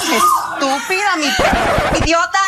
Estúpida, mi idiota.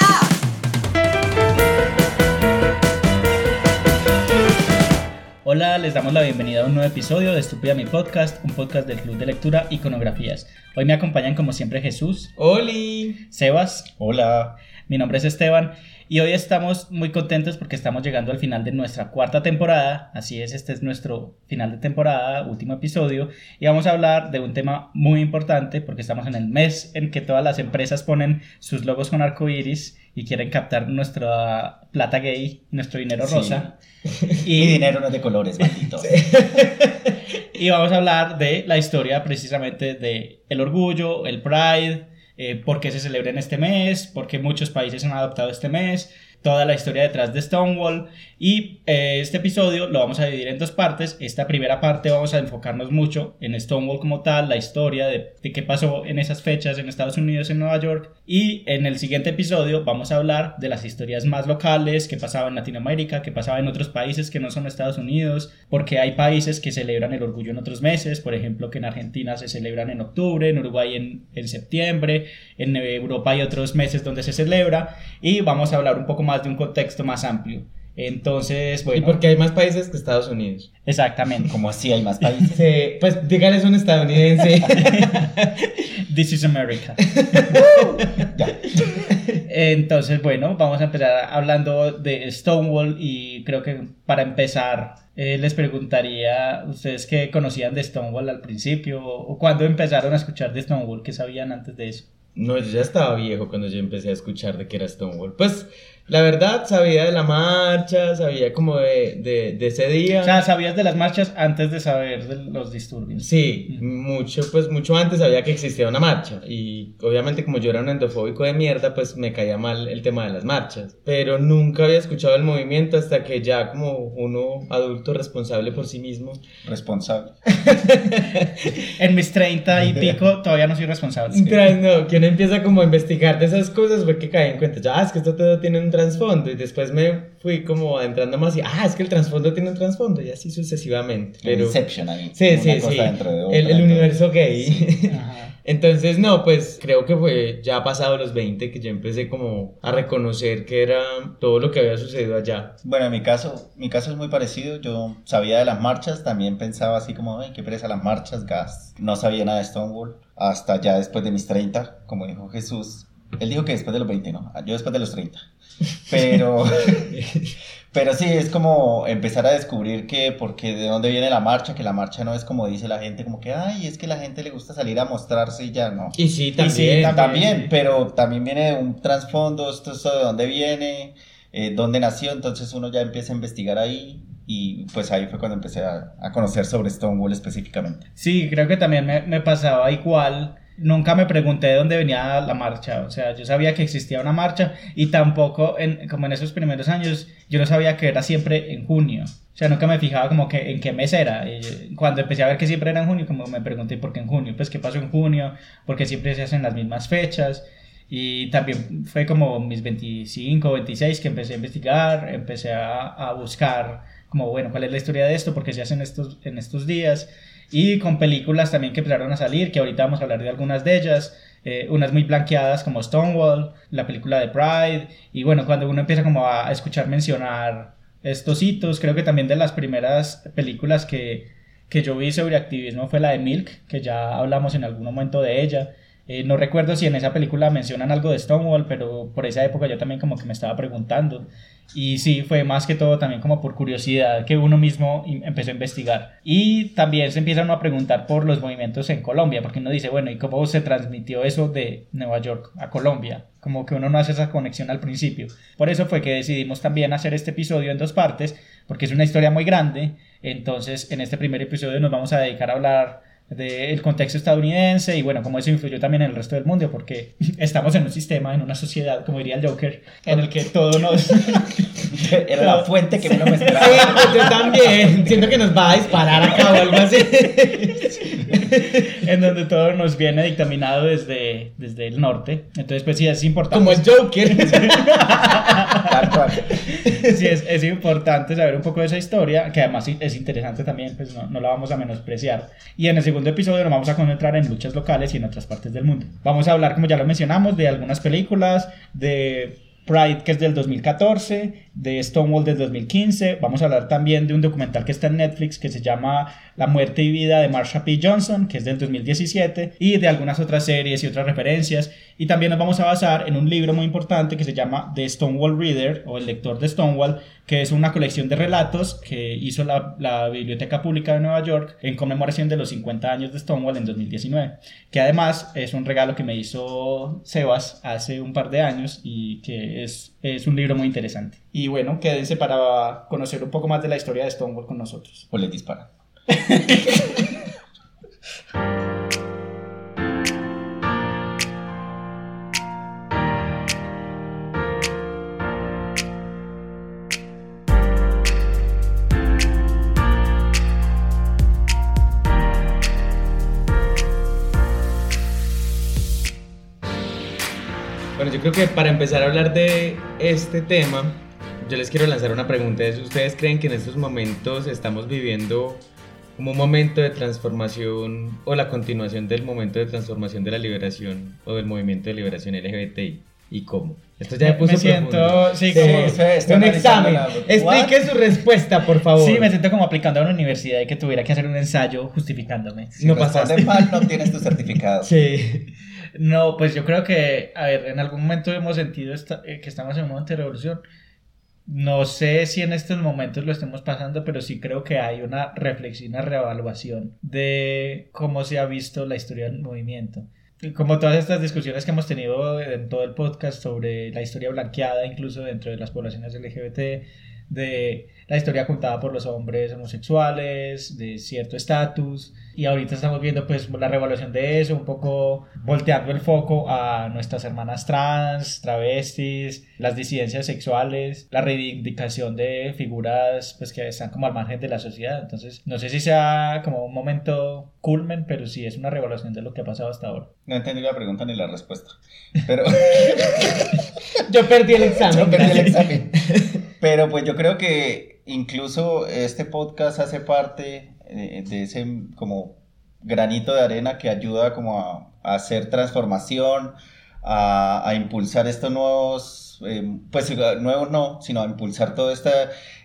Hola, les damos la bienvenida a un nuevo episodio de Estúpida Mi Podcast, un podcast del Club de Lectura Iconografías. Hoy me acompañan como siempre Jesús, Oli. Sebas, Hola. mi nombre es Esteban y hoy estamos muy contentos porque estamos llegando al final de nuestra cuarta temporada, así es, este es nuestro final de temporada, último episodio, y vamos a hablar de un tema muy importante porque estamos en el mes en que todas las empresas ponen sus logos con arco iris y quieren captar nuestra plata gay, nuestro dinero Sí. rosa. Y dinero no es de colores, maldito. Y vamos a hablar de la historia precisamente de el orgullo, el pride, eh, por qué se celebra en este mes, por qué muchos países han adoptado este mes, toda la historia detrás de Stonewall. Y eh, este episodio lo vamos a dividir en dos partes. Esta primera parte vamos a enfocarnos mucho en Stonewall como tal, la historia de, de qué pasó en esas fechas en Estados Unidos, en Nueva York. Y en el siguiente episodio vamos a hablar de las historias más locales, qué pasaba en Latinoamérica, qué pasaba en otros países que no son Estados Unidos, porque hay países que celebran el orgullo en otros meses, por ejemplo que en Argentina se celebran en octubre, en Uruguay en, en septiembre, en Europa hay otros meses donde se celebra y vamos a hablar un poco más de un contexto más amplio. Entonces, Y bueno, porque hay más países que Estados Unidos. exactamente. Como así hay más países. Sí, pues dígales un estadounidense. This is America. Entonces, bueno, vamos a empezar hablando de Stonewall y creo que para empezar eh, les preguntaría, ¿ustedes qué conocían de Stonewall al principio o cuándo empezaron a escuchar de Stonewall? ¿Qué sabían antes de eso? No, yo ya estaba viejo cuando yo empecé a escuchar de que era Stonewall. Pues la verdad sabía de la marcha, sabía como de, de, de ese día. O sea, ¿sabías de las marchas antes de saber de los disturbios? Sí, mucho, pues mucho antes sabía que existía una marcha y obviamente como yo era un endofóbico de mierda, pues me caía mal el tema de las marchas, pero nunca había escuchado el movimiento hasta que ya como uno adulto responsable por sí mismo, Responsable. En mis 30 y pico todavía no soy responsable. No, que uno empieza como a investigar de esas cosas fue que caí en cuenta, ya, ah, es que esto todo tiene un trasfondo y después me fui como adentrando más y, ah, es que el trasfondo tiene un trasfondo y así sucesivamente. Pero... Inception ahí. Sí, sí, sí. de otra, El, el universo gay. Ajá. Entonces, no, pues creo que fue ya pasado los 20 que yo empecé como a reconocer que era todo lo que había sucedido allá. Bueno, en mi caso, mi caso es muy parecido. Yo sabía de las marchas, también pensaba así como, ay, qué pereza las marchas, gas. No sabía nada de Stonewall hasta ya después de mis 30, como dijo Jesús. Él dijo que después de los 20, no, yo después de los 30. Pero, pero sí, es como empezar a descubrir que, porque de dónde viene la marcha, que la marcha no es como dice la gente, como que, ay, es que la gente le gusta salir a mostrarse y ya, no. Y sí, Y también. sí, También, También. pero también viene de un trasfondo, esto, esto de dónde viene, eh, dónde nació, entonces uno ya empieza a investigar ahí y pues ahí fue cuando empecé a, a conocer sobre Stonewall específicamente. Sí, creo que también me, me pasaba igual. Nunca me pregunté de dónde venía la marcha, o sea, yo sabía que existía una marcha y tampoco, en, como en esos primeros años, yo no sabía que era siempre en junio. O sea, nunca me fijaba como que en qué mes era. Y cuando empecé a ver que siempre era en junio, como me pregunté por qué en junio, pues qué pasó en junio, porque siempre se hacen las mismas fechas. Y también fue como mis 25, 26 que empecé a investigar, empecé a, a buscar como, bueno, cuál es la historia de esto, por qué se hacen estos, en estos días. Y con películas también que empezaron a salir, que ahorita vamos a hablar de algunas de ellas. eh, unas muy blanqueadas como Stonewall, la película de Pride. Y bueno, cuando uno empieza como a, escuchar mencionar estos hitos, creo que también de las primeras películas que, que yo vi sobre activismo fue la de Milk, que ya hablamos en algún momento de ella. Eh, no recuerdo si en esa película mencionan algo de Stonewall, pero por esa época yo también como que me estaba preguntando. Y sí, fue más que todo también como por curiosidad que uno mismo empezó a investigar. Y también se empieza a preguntar por los movimientos en Colombia, porque uno dice, bueno, ¿y cómo se transmitió eso de Nueva York a Colombia? Como que uno no hace esa conexión al principio. Por eso fue que decidimos también hacer este episodio en dos partes, porque es una historia muy grande. Entonces, en este primer episodio nos vamos a dedicar a hablar del contexto estadounidense y bueno, cómo eso influyó también en el resto del mundo, porque estamos en un sistema, en una sociedad, como diría el Joker, en el que todo nos... Era la fuente que uno me Sí, esperaba. pues yo también. Siento que nos va a disparar acá o algo así. en donde todo nos viene dictaminado desde, desde el norte. Entonces, pues sí, es importante. Como el Joker. Sí, es, es importante saber un poco de esa historia, que además sí es interesante también, pues no, no la vamos a menospreciar. Y en el segundo episodio nos vamos a concentrar en luchas locales y en otras partes del mundo. Vamos a hablar, como ya lo mencionamos, de algunas películas, de Pride, que es del 2014, de Stonewall del 2015. Vamos a hablar también de un documental que está en Netflix que se llama La muerte y vida de Marsha P. Johnson, que es del 2017, y de algunas otras series y otras referencias. Y también nos vamos a basar en un libro muy importante que se llama The Stonewall Reader o El lector de Stonewall, que es una colección de relatos que hizo la, la, Biblioteca Pública de Nueva York en conmemoración de los 50 años de Stonewall en 2019, que además es un regalo que me hizo Sebas hace un par de años y que es, es un libro muy interesante. Y bueno, quédense para conocer un poco más de la historia de Stonewall con nosotros. O le disparan. creo que para empezar a hablar de este tema, yo les quiero lanzar una pregunta. ¿Ustedes creen que en estos momentos estamos viviendo como un momento de transformación o la continuación del momento de transformación de la liberación o del movimiento de liberación LGBTI? ¿Y cómo? Esto ya me, puso me siento, sí, como sí, un examen. Explique su respuesta, por favor. Sí, me siento como aplicando a una universidad y que tuviera que hacer un ensayo justificándome. Si no pasaste mal, no tienes tu certificado. Sí. No, pues yo creo que, a ver, en algún momento hemos sentido esta, eh, que estamos en un momento de revolución. No sé si en estos momentos lo estemos pasando, pero sí creo que hay una reflexión, una reevaluación de cómo se ha visto la historia del movimiento. Como todas estas discusiones que hemos tenido en todo el podcast sobre la historia blanqueada, incluso dentro de las poblaciones LGBT, de la historia contada por los hombres homosexuales, de cierto estatus, y ahorita estamos viendo pues la revolución de eso, un poco volteando el foco a nuestras hermanas trans, travestis, las disidencias sexuales, la reivindicación de figuras pues que están como al margen de la sociedad. Entonces, no sé si sea como un momento culmen, pero sí es una revolución de lo que ha pasado hasta ahora. No entendí la pregunta ni la respuesta. Pero yo perdí el examen. Yo perdí el examen. Pero pues yo creo que incluso este podcast hace parte de ese como granito de arena que ayuda como a, hacer transformación, a, a, impulsar estos nuevos, eh, pues nuevos no, sino a impulsar toda esta,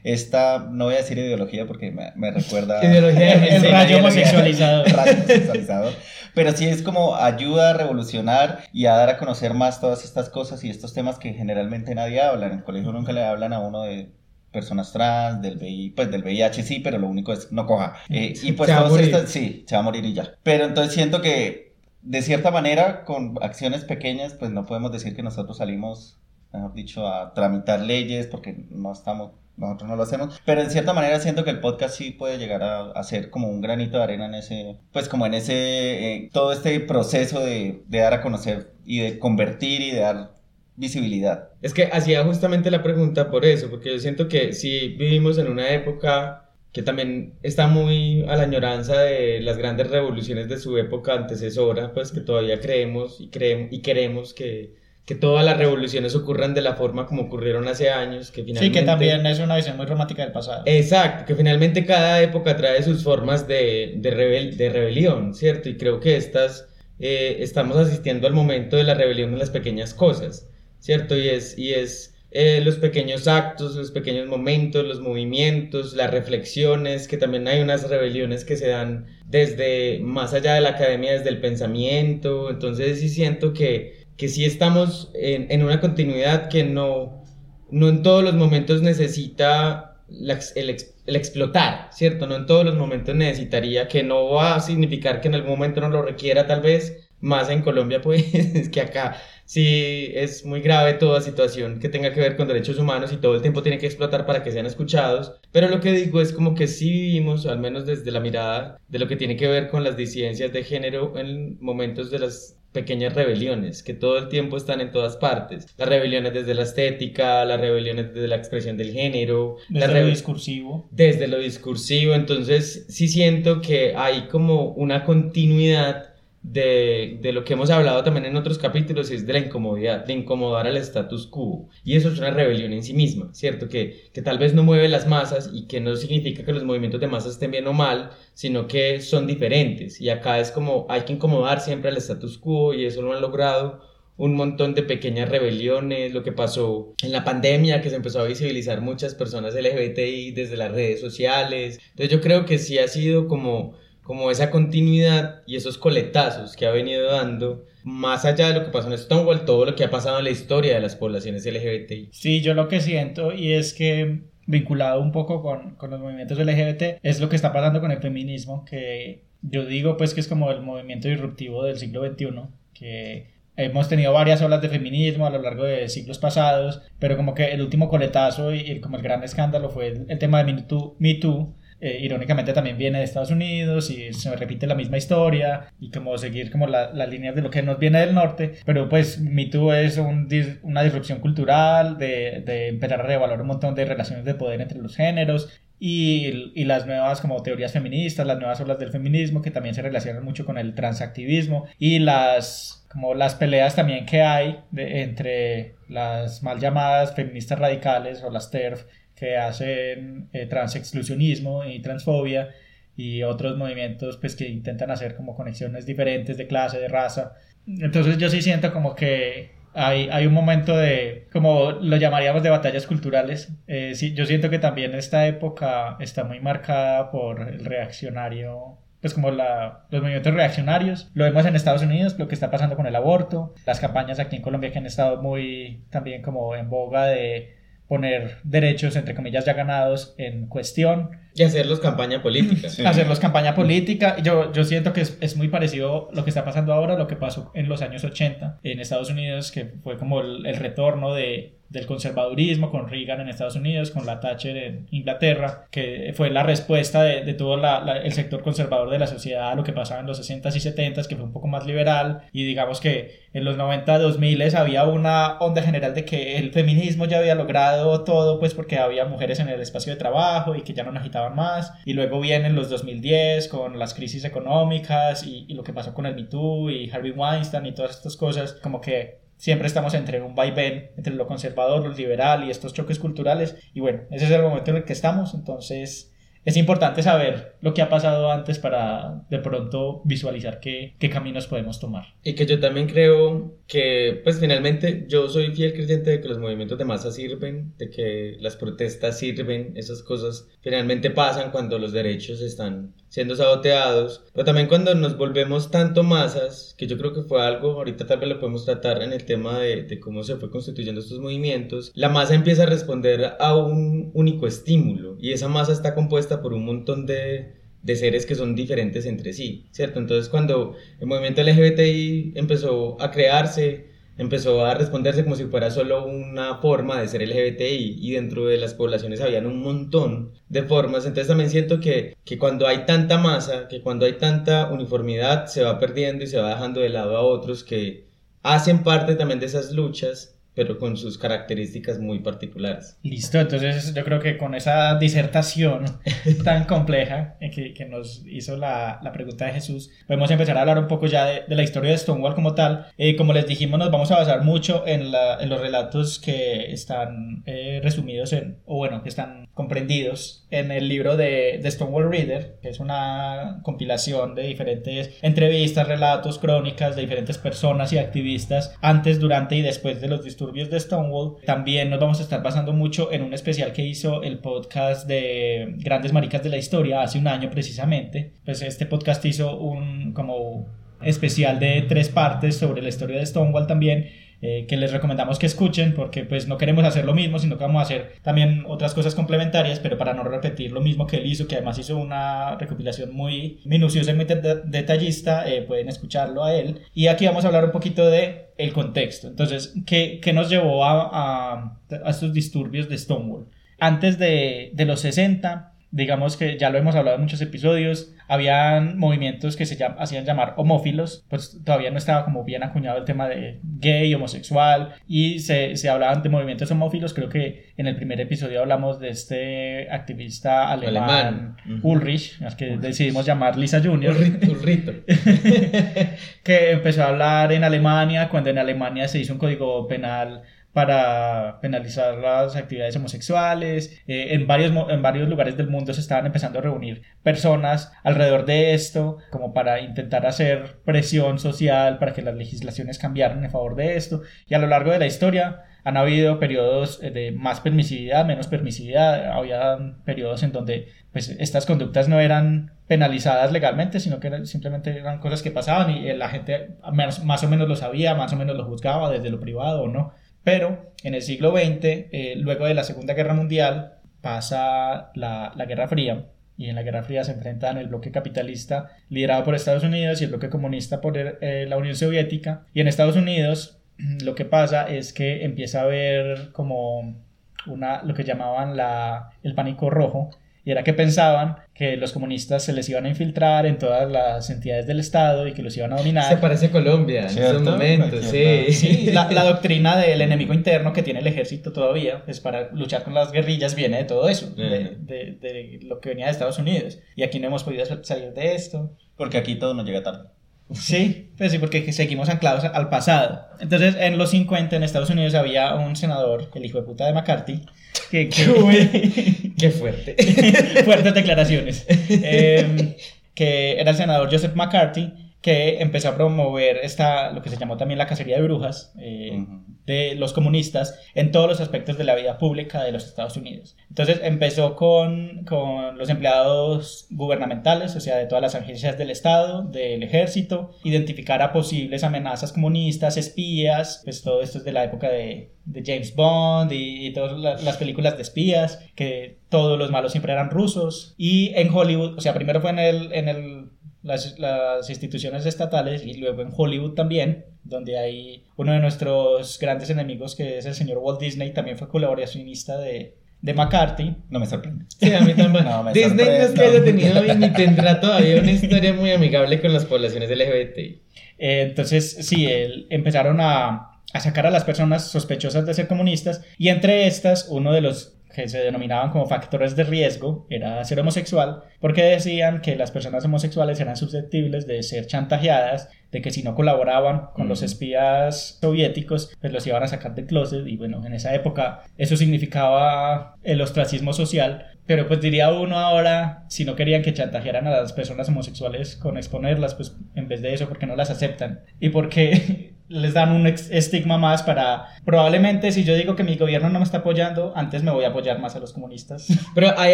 esta no voy a decir ideología porque me, me recuerda... Ideología, el, el rayo homosexualizado. rayo homosexualizado. Pero sí es como ayuda a revolucionar y a dar a conocer más todas estas cosas y estos temas que generalmente nadie habla. En el colegio nunca le hablan a uno de personas trans, del VIH, pues del VIH sí, pero lo único es no coja. Eh, y pues todos estos, sí, se va a morir y ya. Pero entonces siento que de cierta manera, con acciones pequeñas, pues no podemos decir que nosotros salimos, mejor dicho, a tramitar leyes porque no estamos nosotros no lo hacemos, pero en cierta manera siento que el podcast sí puede llegar a, ser como un granito de arena en ese, pues como en ese, eh, todo este proceso de, de, dar a conocer y de convertir y de dar visibilidad. Es que hacía justamente la pregunta por eso, porque yo siento que si vivimos en una época que también está muy a la añoranza de las grandes revoluciones de su época antecesora, pues que todavía creemos y, creemos, y queremos que, que todas las revoluciones ocurran de la forma como ocurrieron hace años, que finalmente... Sí, que también es una visión muy romántica del pasado. Exacto, que finalmente cada época trae sus formas de, de, rebel, de rebelión, ¿cierto? Y creo que estas, eh, estamos asistiendo al momento de la rebelión de las pequeñas cosas. ¿cierto? Y es, y es eh, los pequeños actos, los pequeños momentos, los movimientos, las reflexiones, que también hay unas rebeliones que se dan desde más allá de la academia, desde el pensamiento. Entonces sí siento que, que sí estamos en, en una continuidad que no, no en todos los momentos necesita el, el, explotar, ¿cierto? No en todos los momentos necesitaría, que no va a significar que en algún momento no lo requiera tal vez, más en Colombia pues que acá sí es muy grave toda situación que tenga que ver con derechos humanos y todo el tiempo tiene que explotar para que sean escuchados. Pero lo que digo es como que sí vivimos, al menos desde la mirada de lo que tiene que ver con las disidencias de género en momentos de las pequeñas rebeliones que todo el tiempo están en todas partes. Las rebeliones desde la estética, las rebeliones desde la expresión del género, desde lo discursivo. Desde lo discursivo, entonces sí siento que hay como una continuidad de, de, lo que hemos hablado también en otros capítulos es de la incomodidad, de incomodar al status quo. Y eso es una rebelión en sí misma, ¿cierto? Que, que tal vez no mueve las masas y que no significa que los movimientos de masas estén bien o mal, sino que son diferentes. Y acá es como hay que incomodar siempre al status quo y eso lo han logrado un montón de pequeñas rebeliones, lo que pasó en la pandemia, que se empezó a visibilizar muchas personas LGBTI desde las redes sociales. Entonces yo creo que sí ha sido como como esa continuidad y esos coletazos que ha venido dando, más allá de lo que pasó en Stonewall, todo lo que ha pasado en la historia de las poblaciones LGBTI. Sí, yo lo que siento y es que vinculado un poco con, con los movimientos LGBT es lo que está pasando con el feminismo, que yo digo pues que es como el movimiento disruptivo del siglo XXI, que hemos tenido varias olas de feminismo a lo largo de siglos pasados, pero como que el último coletazo y, como el gran escándalo fue el, el tema de Me Me Too eh, irónicamente también viene de Estados Unidos y se repite la misma historia y como seguir como las la líneas de lo que nos viene del norte, pero pues Me Too es un, una disrupción cultural de, de empezar a reevaluar un montón de relaciones de poder entre los géneros y, y, las nuevas como teorías feministas, las nuevas olas del feminismo que también se relacionan mucho con el transactivismo y las como las peleas también que hay entre las mal llamadas feministas radicales o las TERF que hacen eh, transexclusionismo y transfobia y otros movimientos pues que intentan hacer como conexiones diferentes de clase, de raza. Entonces yo sí siento como que hay, hay un momento de, como lo llamaríamos de batallas culturales. Eh, sí, yo siento que también esta época está muy marcada por el reaccionario pues como la, los movimientos reaccionarios. Lo vemos en Estados Unidos, lo que está pasando con el aborto, las campañas aquí en Colombia que han estado muy también como en boga de poner derechos, entre comillas, ya ganados en cuestión. Y hacerlos campaña política. Hacerlos campaña política. Yo, yo siento que es, es, muy parecido lo que está pasando ahora, lo que pasó en los años 80 en Estados Unidos, que fue como el retorno de, del conservadurismo con Reagan en Estados Unidos, con la Thatcher en Inglaterra, que fue la respuesta de, de todo el sector conservador de la sociedad a lo que pasaba en los 60s y 70s, que fue un poco más liberal, y digamos que en los 90, 2000 había una onda general de que el feminismo ya había logrado todo, pues porque había mujeres en el espacio de trabajo y que ya no necesitaban más, y luego vienen los 2010 con las crisis económicas y, y lo que pasó con el Me Too y Harvey Weinstein y todas estas cosas, como que siempre estamos entre un vaivén entre lo conservador, lo liberal y estos choques culturales. Y bueno, ese es el momento en el que estamos. Entonces, es importante saber lo que ha pasado antes para de pronto visualizar qué, qué, caminos podemos tomar. Y que yo también creo que, pues finalmente, yo soy fiel creyente de que los movimientos de masa sirven, de que las protestas sirven, esas cosas finalmente pasan cuando los derechos están siendo saboteados, pero también cuando nos volvemos tanto masas, que yo creo que fue algo, ahorita tal vez lo podemos tratar en el tema de, de cómo se fue constituyendo estos movimientos, la masa empieza a responder a un único estímulo y esa masa está compuesta por un montón de, de seres que son diferentes entre sí, ¿cierto? Entonces cuando el movimiento LGBTI empezó a crearse, empezó a responderse como si fuera solo una forma de ser LGBTI y dentro de las poblaciones habían un montón de formas. Entonces también siento que, que cuando hay tanta masa, que cuando hay tanta uniformidad, se va perdiendo y se va dejando de lado a otros que hacen parte también de esas luchas pero con sus características muy particulares. Listo, entonces yo creo que con esa disertación tan compleja que, que nos hizo la, la, pregunta de Jesús, podemos empezar a hablar un poco ya de, de la historia de Stonewall como tal. Eh, como les dijimos, nos vamos a basar mucho en, la, en los relatos que están eh, resumidos en, o bueno, que están comprendidos en el libro de, de Stonewall Reader, que es una compilación de diferentes entrevistas, relatos, crónicas de diferentes personas y activistas antes, durante y después de los disturbios de Stonewall. También nos vamos a estar basando mucho en un especial que hizo el podcast de Grandes Maricas de la Historia hace un año precisamente. Pues este podcast hizo un como especial de tres partes sobre la historia de Stonewall también eh, que les recomendamos que escuchen porque pues no queremos hacer lo mismo, sino que vamos a hacer también otras cosas complementarias, pero para no repetir lo mismo que él hizo, que además hizo una recopilación muy minuciosa y muy detallista, eh, pueden escucharlo a él. Y aquí vamos a hablar un poquito de el contexto. Entonces, ¿qué, qué nos llevó a, a, a, estos disturbios de Stonewall? Antes de, de los 60, digamos que ya lo hemos hablado en muchos episodios, habían movimientos que se llam- hacían llamar homófilos, pues todavía no estaba como bien acuñado el tema de gay, homosexual, y se, se hablaban de movimientos homófilos, creo que en el primer episodio hablamos de este activista alemán, Alemán. Ujú. Ulrich, al que decidimos llamar Lisa Junior, urrito. que empezó a hablar en Alemania, cuando en Alemania se hizo un código penal para penalizar las actividades homosexuales. Eh, en, varios, en varios lugares del mundo se estaban empezando a reunir personas alrededor de esto, como para intentar hacer presión social para que las legislaciones cambiaran en favor de esto. Y a lo largo de la historia han habido periodos eh, de más permisividad, menos permisividad. Había periodos en donde pues, estas conductas no eran penalizadas legalmente, sino que simplemente eran cosas que pasaban y eh, la gente más, más o menos lo sabía, más o menos lo juzgaba desde lo privado o no. Pero en el siglo XX, eh, luego de la Segunda Guerra Mundial, pasa la, Guerra Fría y en la Guerra Fría se enfrentan el bloque capitalista liderado por Estados Unidos y el bloque comunista por eh, la Unión Soviética. Y en Estados Unidos lo que pasa es que empieza a haber como una, lo que llamaban la, el pánico rojo, y era que pensaban que los comunistas se les iban a infiltrar en todas las entidades del Estado y que los iban a dominar. Se parece a Colombia en momentos, Cierto. sí. Sí, la, la doctrina del enemigo interno que tiene el ejército todavía, pues para luchar con las guerrillas viene de todo eso, de, Ujú. de- de lo que venía de Estados Unidos. Y aquí no hemos podido sal- salir de esto. Porque aquí todo nos llega tarde. Sí, pues sí, porque seguimos anclados al pasado. Entonces, en los 50 en Estados Unidos había un senador, el hijo de puta de McCarthy, que... que Qué fuerte. fuertes declaraciones. Eh, que era el senador Joseph McCarthy, que empezó a promover esta, lo que se llamó también la cacería de brujas eh, Ujú. de los comunistas en todos los aspectos de la vida pública de los Estados Unidos. Entonces empezó con, con los empleados gubernamentales, o sea, de todas las agencias del Estado, del ejército, identificar a posibles amenazas comunistas, espías, pues todo esto es de la época de, de James Bond y, y todas la- las películas de espías, que todos los malos siempre eran rusos. Y en Hollywood, o sea, primero fue en el... En el las, las instituciones estatales y luego en Hollywood también, donde hay uno de nuestros grandes enemigos que es el señor Walt Disney, también fue colaboracionista de, de McCarthy. No me sorprende. Sí, a mí. No, me Disney no es que haya tenido y ni tendrá todavía una historia muy amigable con las poblaciones LGBT. Eh, entonces, sí, él- empezaron a, a sacar a las personas sospechosas de ser comunistas y entre estas, uno de los que se denominaban como factores de riesgo era ser homosexual, porque decían que las personas homosexuales eran susceptibles de ser chantajeadas, de que si no colaboraban con los espías soviéticos, pues los iban a sacar del closet y bueno, en esa época eso significaba el ostracismo social, pero pues diría uno ahora, si no querían que chantajearan a las personas homosexuales con exponerlas, pues en vez de eso, porque no las aceptan? Y porque les dan un estigma más para, probablemente si yo digo que mi gobierno no me está apoyando, antes me voy a apoyar más a los comunistas. Pero hay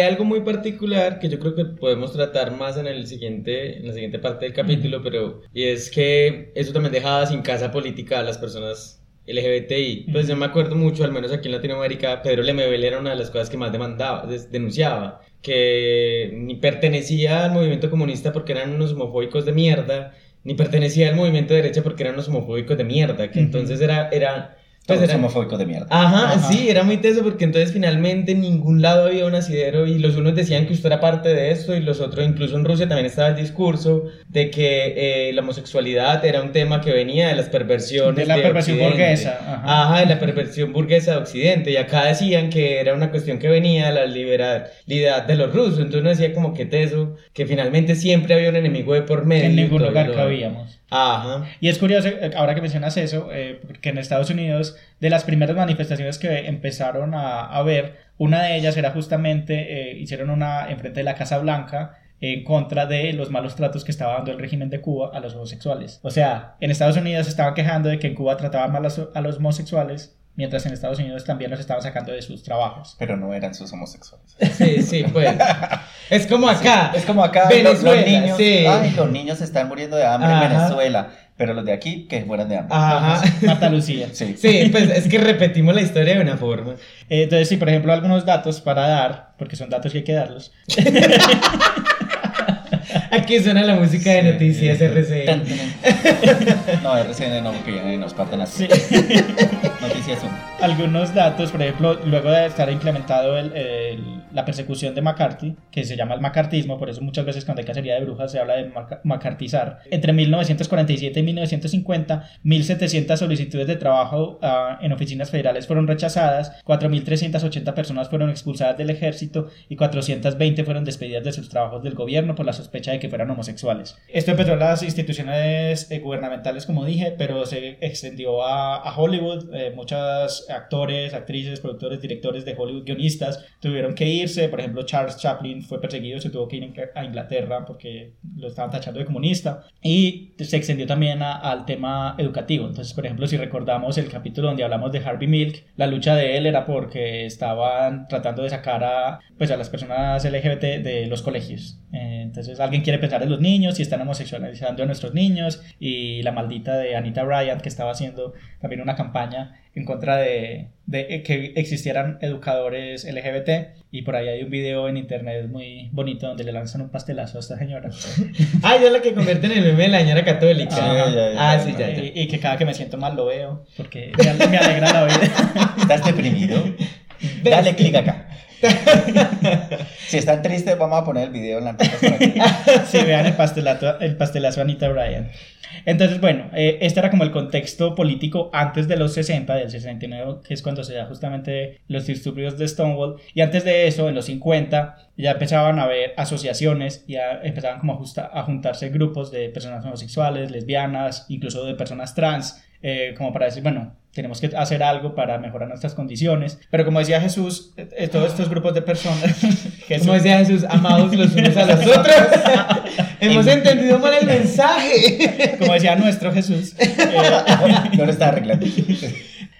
algo muy particular que yo creo que podemos tratar más en, el siguiente, en la siguiente parte del capítulo, pero y es que eso también dejaba sin casa política a las personas LGBTI. Pues yo me acuerdo mucho, al menos aquí en Latinoamérica, Pedro Lemebel era una de las cosas que más demandaba, denunciaba, que ni pertenecía al movimiento comunista porque eran unos homofóbicos de mierda, ni pertenecía al movimiento de derecha porque eran unos homofóbicos de mierda, que entonces era... era pues Todos era- homofóbicos de mierda. Ajá, Ajá. sí, era muy teso porque entonces finalmente en ningún lado había un asidero y los unos decían que usted era parte de esto y los otros, incluso en Rusia también estaba el discurso de que eh, la homosexualidad era un tema que venía de las perversiones De la perversión Occidente. burguesa, ajá. Ajá, de la perversión burguesa de Occidente y acá decían que era una cuestión que venía de la liberalidad de los rusos, entonces uno decía como que teso, que finalmente siempre había un enemigo de por medio. en ningún lugar lo- cabíamos. Ajá. Y es curioso, eh, ahora que mencionas eso, eh, porque en Estados Unidos, de las primeras manifestaciones que empezaron a, ver, una de ellas era justamente, eh, hicieron una enfrente de la Casa Blanca en contra de los malos tratos que estaba dando el régimen de Cuba a los homosexuales. O sea, en Estados Unidos estaban quejando de que en Cuba trataban mal a los homosexuales, mientras en Estados Unidos también los estaban sacando de sus trabajos. Pero no eran sus homosexuales. Sí, sí, pues. es como acá. Es como acá los- Venezuela, los niños. sí. Ay, los niños están muriendo de hambre Ajá. en Venezuela. Pero los de aquí que mueran de hambre. Ajá. Marta Lucía. Sí. Sí, pues es que repetimos la historia de una forma. Eh, Entonces, sí, por ejemplo, algunos datos para dar, porque son datos que hay que darlos. Aquí suena la música de noticias RCN. tan. No, RCN no, que eh, nos parten así. Noticias 1. Algunos datos, por ejemplo, luego de estar implementado el- el- la persecución de McCarthy, que se llama el macartismo, por eso muchas veces cuando hay cacería de brujas se habla de maca- macartizar. Entre 1947 y 1950, 1.700 solicitudes de trabajo ah, en oficinas federales fueron rechazadas, 4.380 personas fueron expulsadas del ejército y 420 fueron despedidas de sus trabajos del gobierno por la sospecha de que fueran homosexuales. Esto empezó en las instituciones eh, gubernamentales, como dije, pero se extendió a, a Hollywood. Eh, muchos actores, actrices, productores, directores de Hollywood, guionistas, tuvieron que irse. Por ejemplo, Charles Chaplin fue perseguido, se tuvo que ir a Inglaterra porque lo estaban tachando de comunista. Y se extendió también a- al tema educativo. Entonces, por ejemplo, si recordamos el capítulo donde hablamos de Harvey Milk, la lucha de él era porque estaban tratando de sacar a, pues, a las personas LGBT de los colegios. Eh, entonces, alguien quiere pensar en los niños y están homosexualizando a nuestros niños. Y la maldita de Anita Bryant, que estaba haciendo también una campaña en contra de, de que existieran educadores LGBT. Y por ahí hay un video en internet muy bonito donde le lanzan un pastelazo a esta señora. Ah, ya la que convierte en el meme de la señora católica. Sí, ya, ya, ah, sí, ya, ya. Y, y que cada que me siento mal lo veo, porque me alegra la vida. ¿Estás deprimido? Dale clic acá. Si están tristes, vamos a poner el video en la. Si vean el pastelazo, el pastelazo Anita Bryan. Entonces, bueno, eh, este era como el contexto político antes de los 60, del 69, que es cuando se da justamente los disturbios de Stonewall. Y antes de eso, en los 50, ya empezaban a haber asociaciones, ya empezaban como a, justa- a juntarse grupos de personas homosexuales, lesbianas, incluso de personas trans, eh, como para decir, bueno, tenemos que hacer algo para mejorar nuestras condiciones. Pero como decía Jesús, eh, eh, todos estos grupos de personas... Jesús- Como decía Jesús, amados los unos a los otros. Hemos entendido mal el mensaje. como decía nuestro Jesús, eh, No lo está arreglando.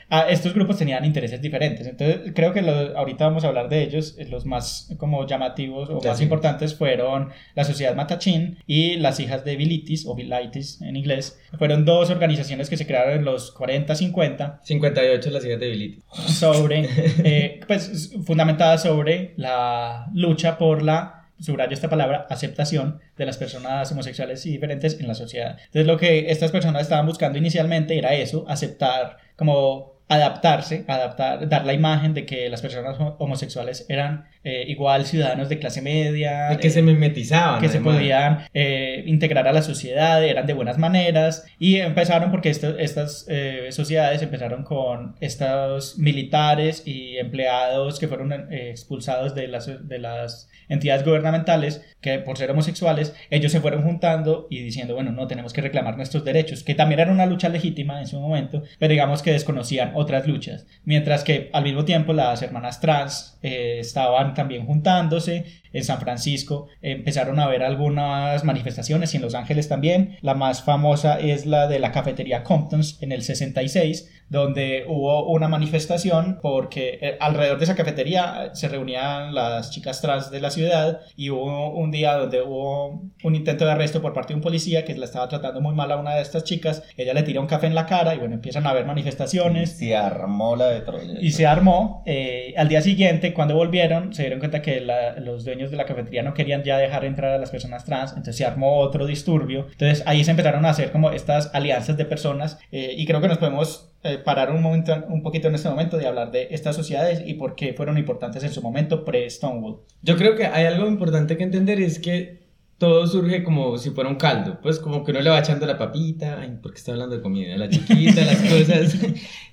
A estos grupos tenían intereses diferentes. Entonces, creo que lo- ahorita vamos a hablar de ellos. eh, Los más como llamativos o Ya más sí. importantes fueron la Sociedad Matachín y las Hijas de Bilitis, o Bilitis en inglés. Fueron dos organizaciones que se crearon en los 40-50 58 la siguiente debility. sobre, eh, pues, fundamentadas sobre la lucha por la subrayo esta palabra, aceptación de las personas homosexuales y diferentes en la sociedad. Entonces lo que estas personas estaban buscando inicialmente era eso, aceptar como adaptarse, adaptar, dar la imagen de que las personas ho- homosexuales eran eh, igual ciudadanos de clase media, Y que eh, se mimetizaban. que se podían eh, integrar a la sociedad, eran de buenas maneras y empezaron porque esto- estas eh, sociedades empezaron con estos militares y empleados que fueron expulsados de las, de las entidades gubernamentales que por ser homosexuales ellos se fueron juntando y diciendo bueno no tenemos que reclamar nuestros derechos que también era una lucha legítima en su momento pero digamos que desconocían otras luchas mientras que al mismo tiempo las hermanas trans eh, estaban también juntándose en San Francisco empezaron a haber algunas manifestaciones y en Los Ángeles también. La más famosa es la de la cafetería Compton's en el 66, donde hubo una manifestación porque eh, alrededor de esa cafetería se reunían las chicas trans de la ciudad y hubo un día donde hubo un intento de arresto por parte de un policía que la estaba tratando muy mal a una de estas chicas. Ella le tira un café en la cara y bueno, empiezan a haber manifestaciones. Se armó la de Troya. Y se armó. eh, al día siguiente, cuando volvieron, se dieron cuenta que la- los dueños de la cafetería no querían ya dejar entrar a las personas trans. Entonces se armó otro disturbio. Entonces ahí se empezaron a hacer como estas alianzas de personas. eh, y creo que nos podemos eh, parar un, momento, un poquito en este momento de hablar de estas sociedades y por qué fueron importantes en su momento pre-Stonewall. Yo creo que hay algo importante que entender es que todo surge como si fuera un caldo, pues como que uno le va echando la papita, ay, porque está hablando de comida, la chiquita, las cosas.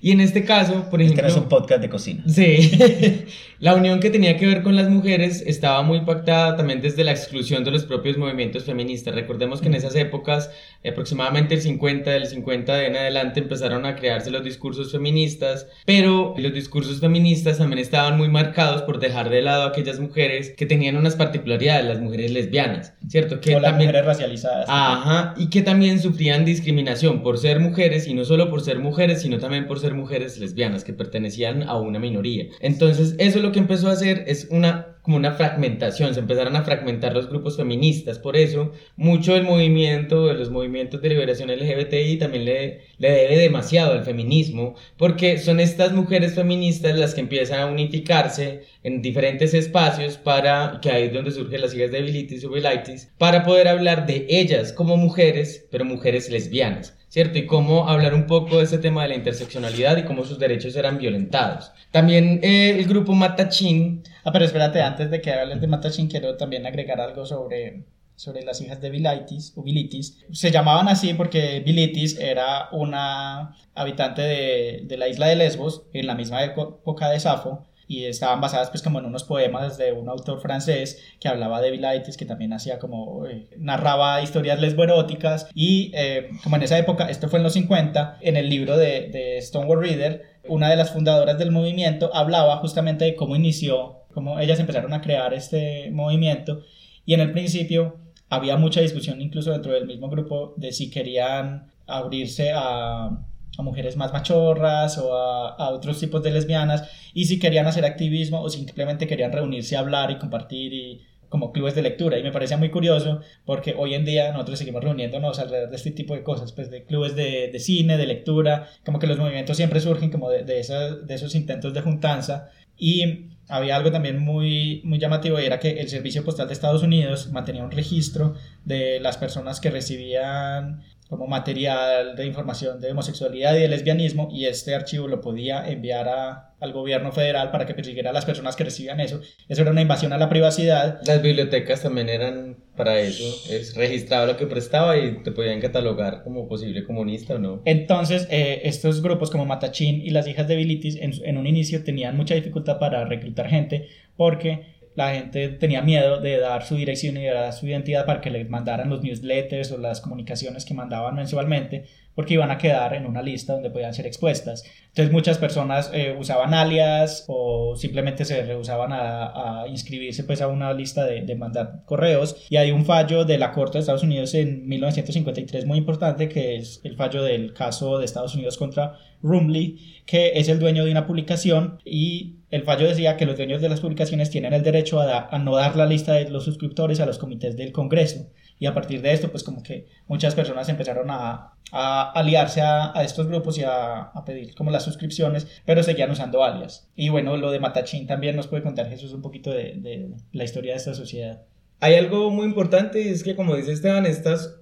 Y en este caso, por Este ejemplo, no es un podcast de cocina. Sí, la unión que tenía que ver con las mujeres estaba muy impactada también desde la exclusión de los propios movimientos feministas. Recordemos que en esas épocas, aproximadamente el 50, del 50 de en adelante, empezaron a crearse los discursos feministas, pero los discursos feministas también estaban muy marcados por dejar de lado a aquellas mujeres que tenían unas particularidades, las mujeres lesbianas, ¿cierto? Que o las también... mujeres racializadas. Ajá, y que también sufrían discriminación por ser mujeres y no solo por ser mujeres, sino también por ser mujeres lesbianas que pertenecían a una minoría. Entonces, eso lo que empezó a hacer es una como una fragmentación, se empezaron a fragmentar los grupos feministas, por eso mucho del movimiento, de los movimientos de liberación LGBTI también le, le debe demasiado al feminismo, porque son estas mujeres feministas las que empiezan a unificarse en diferentes espacios para, que ahí es donde surgen las hijas de Bilitis o Bilitis, para poder hablar de ellas como mujeres, pero mujeres lesbianas. ¿cierto? Y cómo hablar un poco de ese tema de la interseccionalidad y cómo sus derechos eran violentados. También eh, el grupo Matachín. Ah, pero espérate, antes de que hables de Matachín, quiero también agregar algo sobre, sobre las hijas de Bilitis, o Bilitis. Se llamaban así porque Bilitis era una habitante de, de la isla de Lesbos, en la misma época de Safo, y estaban basadas pues como en unos poemas de un autor francés que hablaba de Vilaitis, que también hacía como, eh, narraba historias lesboeróticas y eh, como en esa época, esto fue en los 50, en el libro de, de Stonewall Reader, una de las fundadoras del movimiento hablaba justamente de cómo inició, cómo ellas empezaron a crear este movimiento. Y en el principio había mucha discusión incluso dentro del mismo grupo de si querían abrirse a a mujeres más machorras o a, otros tipos de lesbianas y si querían hacer activismo o simplemente querían reunirse a hablar y compartir y como clubes de lectura. Y me parecía muy curioso porque hoy en día nosotros seguimos reuniéndonos alrededor de este tipo de cosas, pues de clubes de, de cine, de lectura, como que los movimientos siempre surgen como de, de, de esos intentos de juntanza. Y había algo también muy, muy llamativo y era que el Servicio Postal de Estados Unidos mantenía un registro de las personas que recibían como material de información de homosexualidad y de lesbianismo y este archivo lo podía enviar a, al gobierno federal para que persiguiera a las personas que recibían eso. Eso era una invasión a la privacidad. Las bibliotecas también eran para eso, es registrado lo que prestaba y te podían catalogar como posible comunista o no. Entonces, eh, estos grupos como Matachín y las hijas de Bilitis en, en un inicio tenían mucha dificultad para reclutar gente porque la gente tenía miedo de dar su dirección y de dar su identidad para que les mandaran los newsletters o las comunicaciones que mandaban mensualmente, porque iban a quedar en una lista donde podían ser expuestas. Entonces muchas personas eh, usaban alias o simplemente se rehusaban a, inscribirse pues a una lista de, de, mandar correos y hay un fallo de la Corte de Estados Unidos en 1953 muy importante que es el fallo del caso de Estados Unidos contra Rumley que es el dueño de una publicación y el fallo decía que los dueños de las publicaciones tienen el derecho a, a no dar la lista de los suscriptores a los comités del Congreso y a partir de esto pues como que muchas personas empezaron a, a aliarse a, a, estos grupos y a, a, pedir como las suscripciones, pero seguían usando alias. Y bueno, lo de Matachín también nos puede contar Jesús un poquito de, de la historia de esta sociedad. Hay algo muy importante, es que como dice Esteban, estas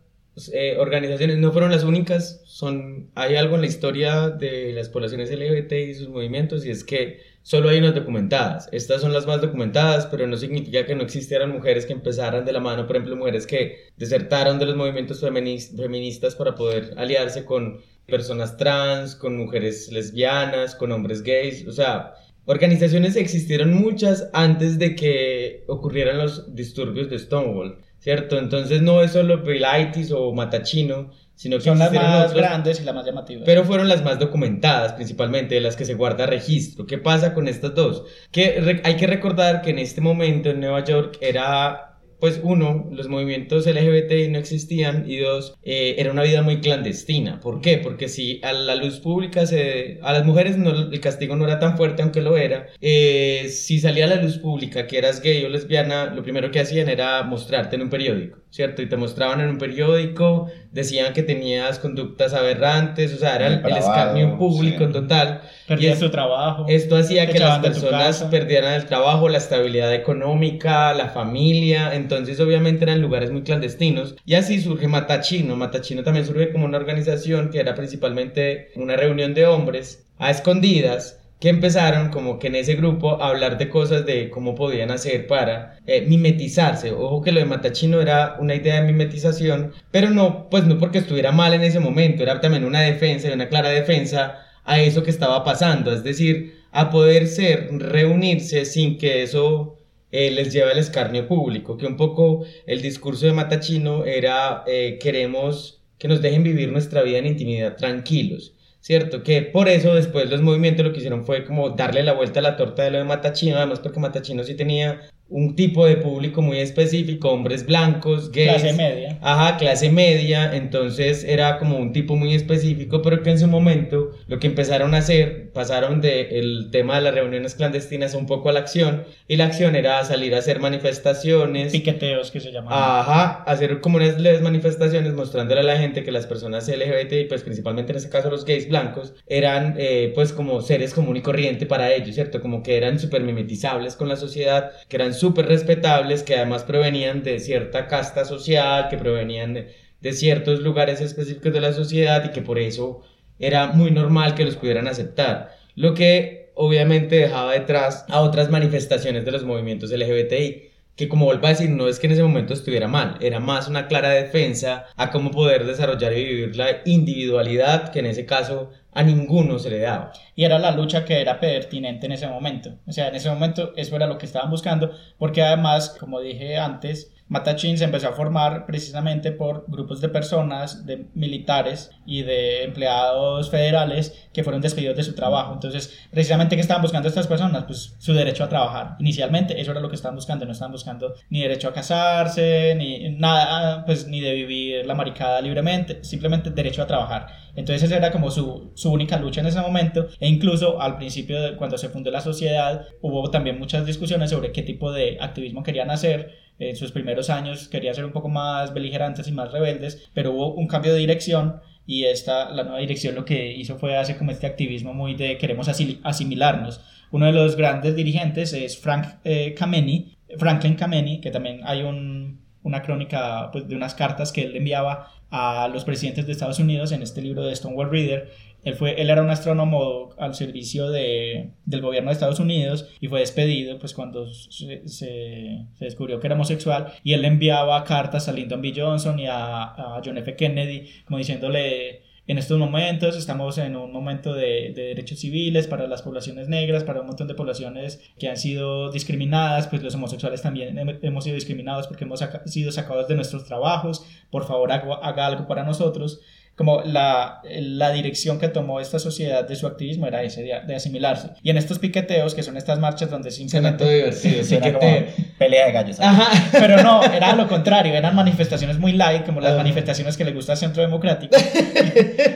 eh, organizaciones no fueron las únicas, son, hay algo en la historia de las poblaciones LGBT y sus movimientos y es que solo hay unas documentadas. Estas son las más documentadas, pero no significa que no existieran mujeres que empezaran de la mano, por ejemplo, mujeres que desertaron de los movimientos feministas para poder aliarse con personas trans, con mujeres lesbianas, con hombres gays, o sea, organizaciones existieron muchas antes de que ocurrieran los disturbios de Stonewall. ¿cierto? Entonces no es solo Pilaitis o Matachino, sino que son las más grandes y las más llamativas. Pero fueron las más documentadas, principalmente, de las que se guarda registro. ¿Qué pasa con estas dos? Que hay que recordar que en este momento en Nueva York era pues uno, los movimientos LGBT no existían y dos, eh, era una vida muy clandestina. ¿Por qué? Porque si a la luz pública se... A las mujeres no, el castigo no era tan fuerte, aunque lo era. Eh, si salía a la luz pública que eras gay o lesbiana, lo primero que hacían era mostrarte en un periódico, ¿cierto? Y te mostraban en un periódico, decían que tenías conductas aberrantes, o sea, era el, escarnio público en total. Perdías tu trabajo. Esto hacía que las personas perdieran el trabajo, la estabilidad económica, la familia, entonces obviamente eran lugares muy clandestinos. Y así surge Matachino. Matachino también surge como una organización que era principalmente una reunión de hombres a escondidas que empezaron como que en ese grupo a hablar de cosas de cómo podían hacer para eh, mimetizarse. Ojo que lo de Matachino era una idea de mimetización, pero no, pues no porque estuviera mal en ese momento, era también una defensa y una clara defensa a eso que estaba pasando, es decir, a poder ser, reunirse sin que eso eh, les lleve al escarnio público, que un poco el discurso de Matachino era eh, queremos que nos dejen vivir nuestra vida en intimidad tranquilos. ¿Cierto? Que por eso después los movimientos lo que hicieron fue como darle la vuelta a la torta de lo de Matachino, además porque Matachino sí tenía un tipo de público muy específico, hombres blancos, gays. Clase media. Ajá, clase media, entonces era como un tipo muy específico, pero que en su momento lo que empezaron a hacer, pasaron del tema de las reuniones clandestinas un poco a la acción, y la acción era salir a hacer manifestaciones. Piqueteos que se llaman. Ajá, hacer como unas leves manifestaciones mostrándole a la gente que las personas LGBT, pues principalmente en este caso los gays blancos, eran eh, pues como seres común y corriente para ellos, ¿cierto? Como que eran súper mimetizables con la sociedad, que eran súper respetables, que además provenían de cierta casta social, que provenían de, ciertos lugares específicos de la sociedad y que por eso era muy normal que los pudieran aceptar. Lo que obviamente dejaba detrás a otras manifestaciones de los movimientos LGBTI que como vuelvo a decir, no es que en ese momento estuviera mal, era más una clara defensa a cómo poder desarrollar y vivir la individualidad que en ese caso a ninguno se le daba. Y era la lucha que era pertinente en ese momento. O sea, en ese momento eso era lo que estaban buscando, porque además, como dije antes, Matachín se empezó a formar precisamente por grupos de personas, de militares y de empleados federales que fueron despedidos de su trabajo. Entonces, precisamente, ¿qué estaban buscando estas personas? Pues su derecho a trabajar. Inicialmente, eso era lo que estaban buscando. No estaban buscando ni derecho a casarse, ni nada, pues ni de vivir la maricada libremente, simplemente derecho a trabajar. Entonces, esa era como su, su única lucha en ese momento. E incluso al principio, de, cuando se fundó la sociedad, hubo también muchas discusiones sobre qué tipo de activismo querían hacer en sus primeros años quería ser un poco más beligerantes y más rebeldes, pero hubo un cambio de dirección y esta, la nueva dirección lo que hizo fue hacer como este activismo muy de queremos asimilarnos. Uno de los grandes dirigentes es Frank eh, Kameni, Franklin Kameni, que también hay un, una crónica pues, de unas cartas que él enviaba a los presidentes de Estados Unidos en este libro de Stonewall Reader él, fue, él era un astrónomo al servicio de, del gobierno de Estados Unidos y fue despedido pues, cuando se, se, descubrió que era homosexual y él enviaba cartas a Lyndon B. Johnson y a, a John F. Kennedy como diciéndole en estos momentos estamos en un momento de, de, derechos civiles para las poblaciones negras, para un montón de poblaciones que han sido discriminadas, pues los homosexuales también hemos sido discriminados porque hemos sido sacados de nuestros trabajos, por favor haga algo para nosotros como la, la, dirección que tomó esta sociedad de su activismo era ese, de, asimilarse. Y en estos piqueteos, que son estas marchas donde simplemente... divertido, sí, era como pelea de gallos. Ajá, pero no, era lo contrario, eran manifestaciones muy light, como las ah. manifestaciones que le gusta al Centro Democrático,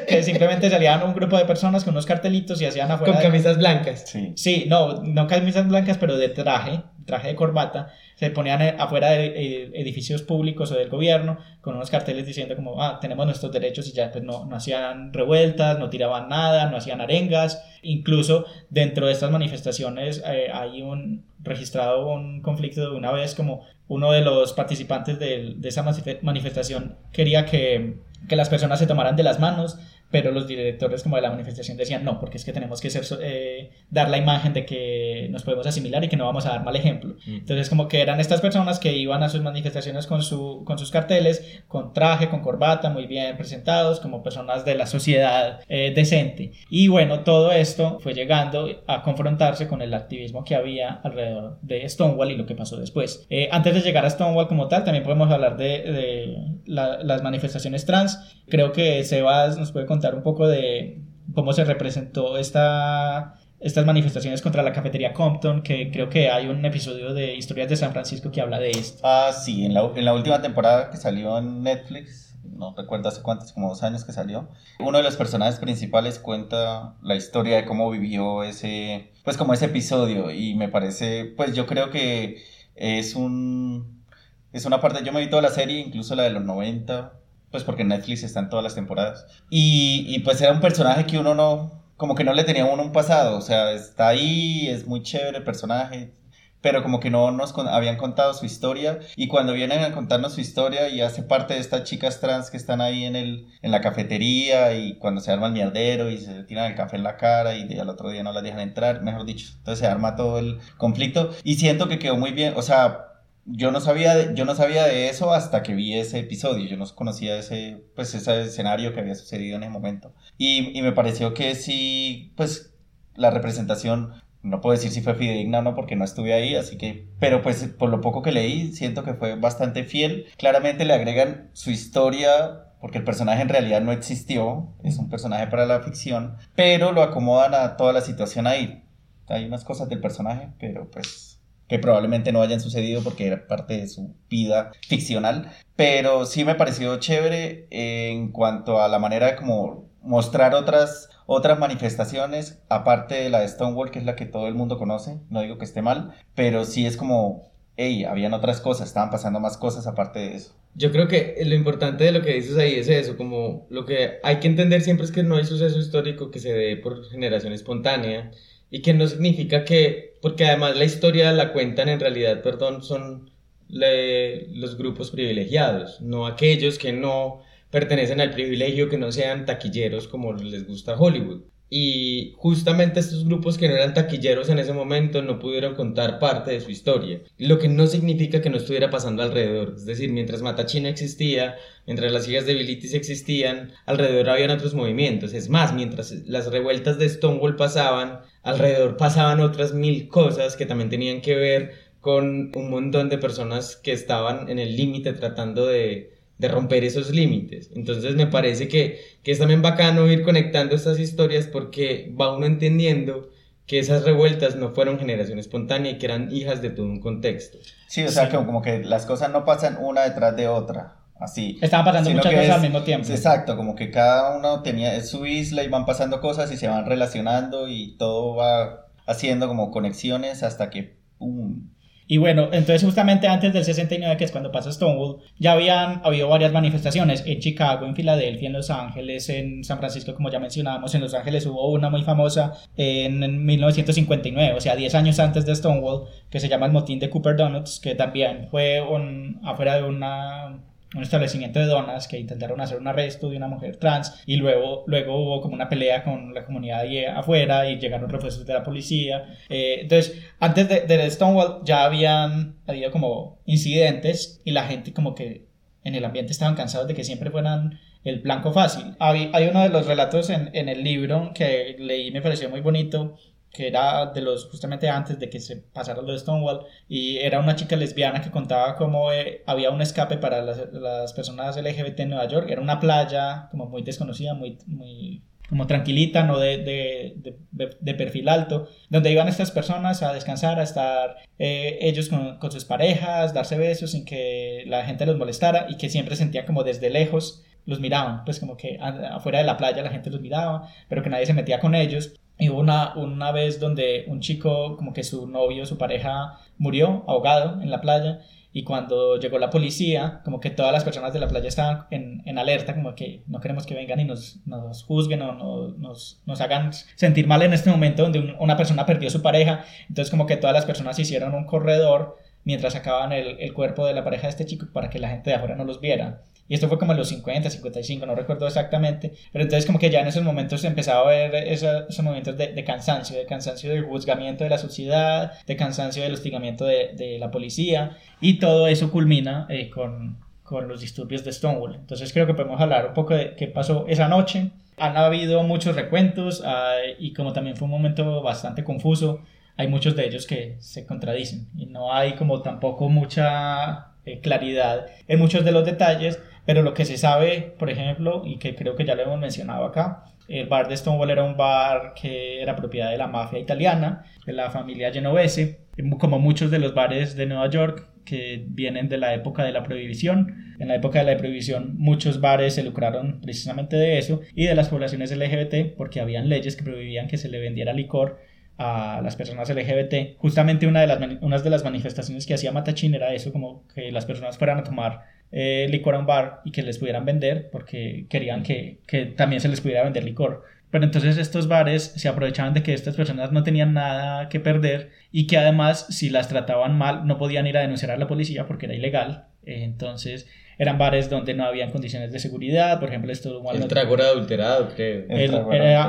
que simplemente salían un grupo de personas con unos cartelitos y hacían afuera... Con camisas blancas. Sí. sí, no, no camisas blancas, pero de traje, traje de corbata, se ponían eh, afuera de eh, edificios públicos o del gobierno con unos carteles diciendo como, ah, tenemos nuestros derechos y ya pues no, no hacían revueltas, no tiraban nada, no hacían arengas. Incluso dentro de estas manifestaciones eh, hay un registrado un conflicto de una vez como uno de los participantes de, de esa manifestación quería que, que las personas se tomaran de las manos pero los directores como de la manifestación decían no, porque es que tenemos que ser, eh, dar la imagen de que nos podemos asimilar y que no vamos a dar mal ejemplo. Mm. Entonces como que eran estas personas que iban a sus manifestaciones con, su, con sus carteles, con traje, con corbata, muy bien presentados, como personas de la sociedad eh, decente. Y bueno, todo esto fue llegando a confrontarse con el activismo que había alrededor de Stonewall y lo que pasó después. Eh, antes de llegar a Stonewall como tal, también podemos hablar de, de las manifestaciones trans. Creo que Sebas nos puede contar un poco de cómo se representó esta, estas manifestaciones contra la cafetería Compton, que creo que hay un episodio de Historias de San Francisco que habla de esto. Ah, sí, en la, en la última temporada que salió en Netflix, no recuerdo hace cuántos, como dos años que salió, uno de los personajes principales cuenta la historia de cómo vivió ese, pues como ese episodio y me parece, pues yo creo que es un, es una parte, yo me vi toda la serie, incluso la de los 90, pues porque en Netflix están todas las temporadas. Y, y, pues era un personaje que uno no, como que no le tenía uno un pasado, o sea, está ahí, es muy chévere el personaje, pero como que no nos habían contado su historia. Y cuando vienen a contarnos su historia y hace parte de estas chicas trans que están ahí en, el, en la cafetería y cuando se arma el mierdero y se tiran el café en la cara y al otro día no las dejan entrar, mejor dicho, entonces se arma todo el conflicto. Y siento que quedó muy bien, o sea, yo no sabía de, yo no sabía de eso hasta que vi ese episodio. Yo no conocía ese, pues, ese escenario que había sucedido en ese momento. Y, y me pareció que sí, pues, la representación, no puedo decir si fue fidedigna o no porque no estuve ahí, así que, pero pues por lo poco que leí, siento que fue bastante fiel. Claramente le agregan su historia porque el personaje en realidad no existió, es un personaje para la ficción, pero lo acomodan a toda la situación ahí. Hay unas cosas del personaje, pero pues que probablemente no hayan sucedido porque era parte de su vida ficcional, pero sí me pareció chévere en cuanto a la manera de como mostrar otras otras manifestaciones, aparte de la de Stonewall, que es la que todo el mundo conoce, no digo que esté mal, pero sí es como, hey, habían otras cosas, estaban pasando más cosas aparte de eso. Yo creo que lo importante de lo que dices ahí es eso, como lo que hay que entender siempre es que no hay suceso histórico que se dé por generación espontánea y que no significa que, porque además la historia la cuentan en realidad, perdón, son los grupos privilegiados, no aquellos que no pertenecen al privilegio que no sean taquilleros como les gusta Hollywood. Y justamente estos grupos que no eran taquilleros en ese momento no pudieron contar parte de su historia, lo que no significa que no estuviera pasando alrededor. Es decir, mientras Matachina existía, mientras las hijas de Bilitis existían, alrededor habían otros movimientos. Es más, mientras las revueltas de Stonewall pasaban, alrededor pasaban otras mil cosas que también tenían que ver con un montón de personas que estaban en el límite tratando de, de romper esos límites. Entonces me parece que, que es también bacano ir conectando estas historias porque va uno entendiendo que esas revueltas no fueron generación espontánea y que eran hijas de todo un contexto. Sí, o sea, Como, que las cosas no pasan una detrás de otra. Así. Estaban pasando muchas cosas al mismo tiempo. Exacto, como que cada uno tenía su isla y van pasando cosas y se van relacionando y todo va haciendo como conexiones hasta que ¡pum! Y bueno, entonces justamente antes del 69, que es cuando pasa Stonewall, ya habían habido varias manifestaciones en Chicago, en Filadelfia, en Los Ángeles, en San Francisco, como ya mencionábamos, en Los Ángeles hubo una muy famosa en 1959, o sea, 10 años antes de Stonewall, que se llama el motín de Cooper Donuts, que también fue un, afuera de una un establecimiento de donas que intentaron hacer un arresto de una mujer trans y luego, luego hubo como una pelea con la comunidad ahí afuera y llegaron refuerzos de la policía. Eh, entonces, antes de, de, Stonewall ya habían habido como incidentes y la gente como que en el ambiente estaban cansados de que siempre fueran el blanco fácil. Hay, hay uno de los relatos en, en el libro que leí me pareció muy bonito que era de los justamente antes de que se pasara lo de Stonewall y era una chica lesbiana que contaba cómo eh, había un escape para las, las, personas LGBT en Nueva York, era una playa como muy desconocida, muy, muy como tranquilita, no de, de, de, perfil alto, donde iban estas personas a descansar, a estar eh, ellos con, con, sus parejas, darse besos sin que la gente los molestara y que siempre sentía como desde lejos los miraban, pues como que afuera de la playa la gente los miraba, pero que nadie se metía con ellos y hubo una, una vez donde un chico, como que su novio, su pareja, murió ahogado en la playa. Y cuando llegó la policía, como que todas las personas de la playa estaban en, en alerta, como que no queremos que vengan y nos, nos juzguen o no, nos, nos, hagan sentir mal en este momento donde una persona perdió su pareja. Entonces como que todas las personas hicieron un corredor mientras sacaban el, el cuerpo de la pareja de este chico para que la gente de afuera no los viera. Y esto fue como en los 50, 55, no recuerdo exactamente. Pero entonces como que ya en esos momentos empezaba a ver esos, esos momentos de, de, cansancio, de cansancio del juzgamiento de la sociedad, de cansancio del hostigamiento de, de la policía. Y todo eso culmina eh, con, con los disturbios de Stonewall. Entonces creo que podemos hablar un poco de qué pasó esa noche. Han habido muchos recuentos uh, y como también fue un momento bastante confuso, hay muchos de ellos que se contradicen y no hay como tampoco mucha eh, claridad en muchos de los detalles, pero lo que se sabe, por ejemplo, y que creo que ya lo hemos mencionado acá, el bar de Stonewall era un bar que era propiedad de la mafia italiana, de la familia genovese, como muchos de los bares de Nueva York que vienen de la época de la prohibición. En la época de la prohibición muchos bares se lucraron precisamente de eso y de las poblaciones LGBT porque habían leyes que prohibían que se le vendiera licor a las personas LGBT. Justamente una de las, unas de las manifestaciones que hacía Matachín era eso, como que las personas fueran a tomar eh, licor a un bar y que les pudieran vender porque querían que, que también se les pudiera vender licor. Pero entonces estos bares se aprovechaban de que estas personas no tenían nada que perder y que además si las trataban mal no podían ir a denunciar a la policía porque era ilegal. Eh, entonces eran bares donde no habían condiciones de seguridad, por ejemplo, esto... El trago era adulterado, creo.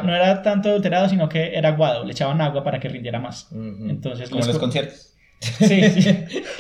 no era tanto adulterado, sino que era aguado, le echaban agua para que rindiera más. Entonces, Como los conciertos. Sí, sí.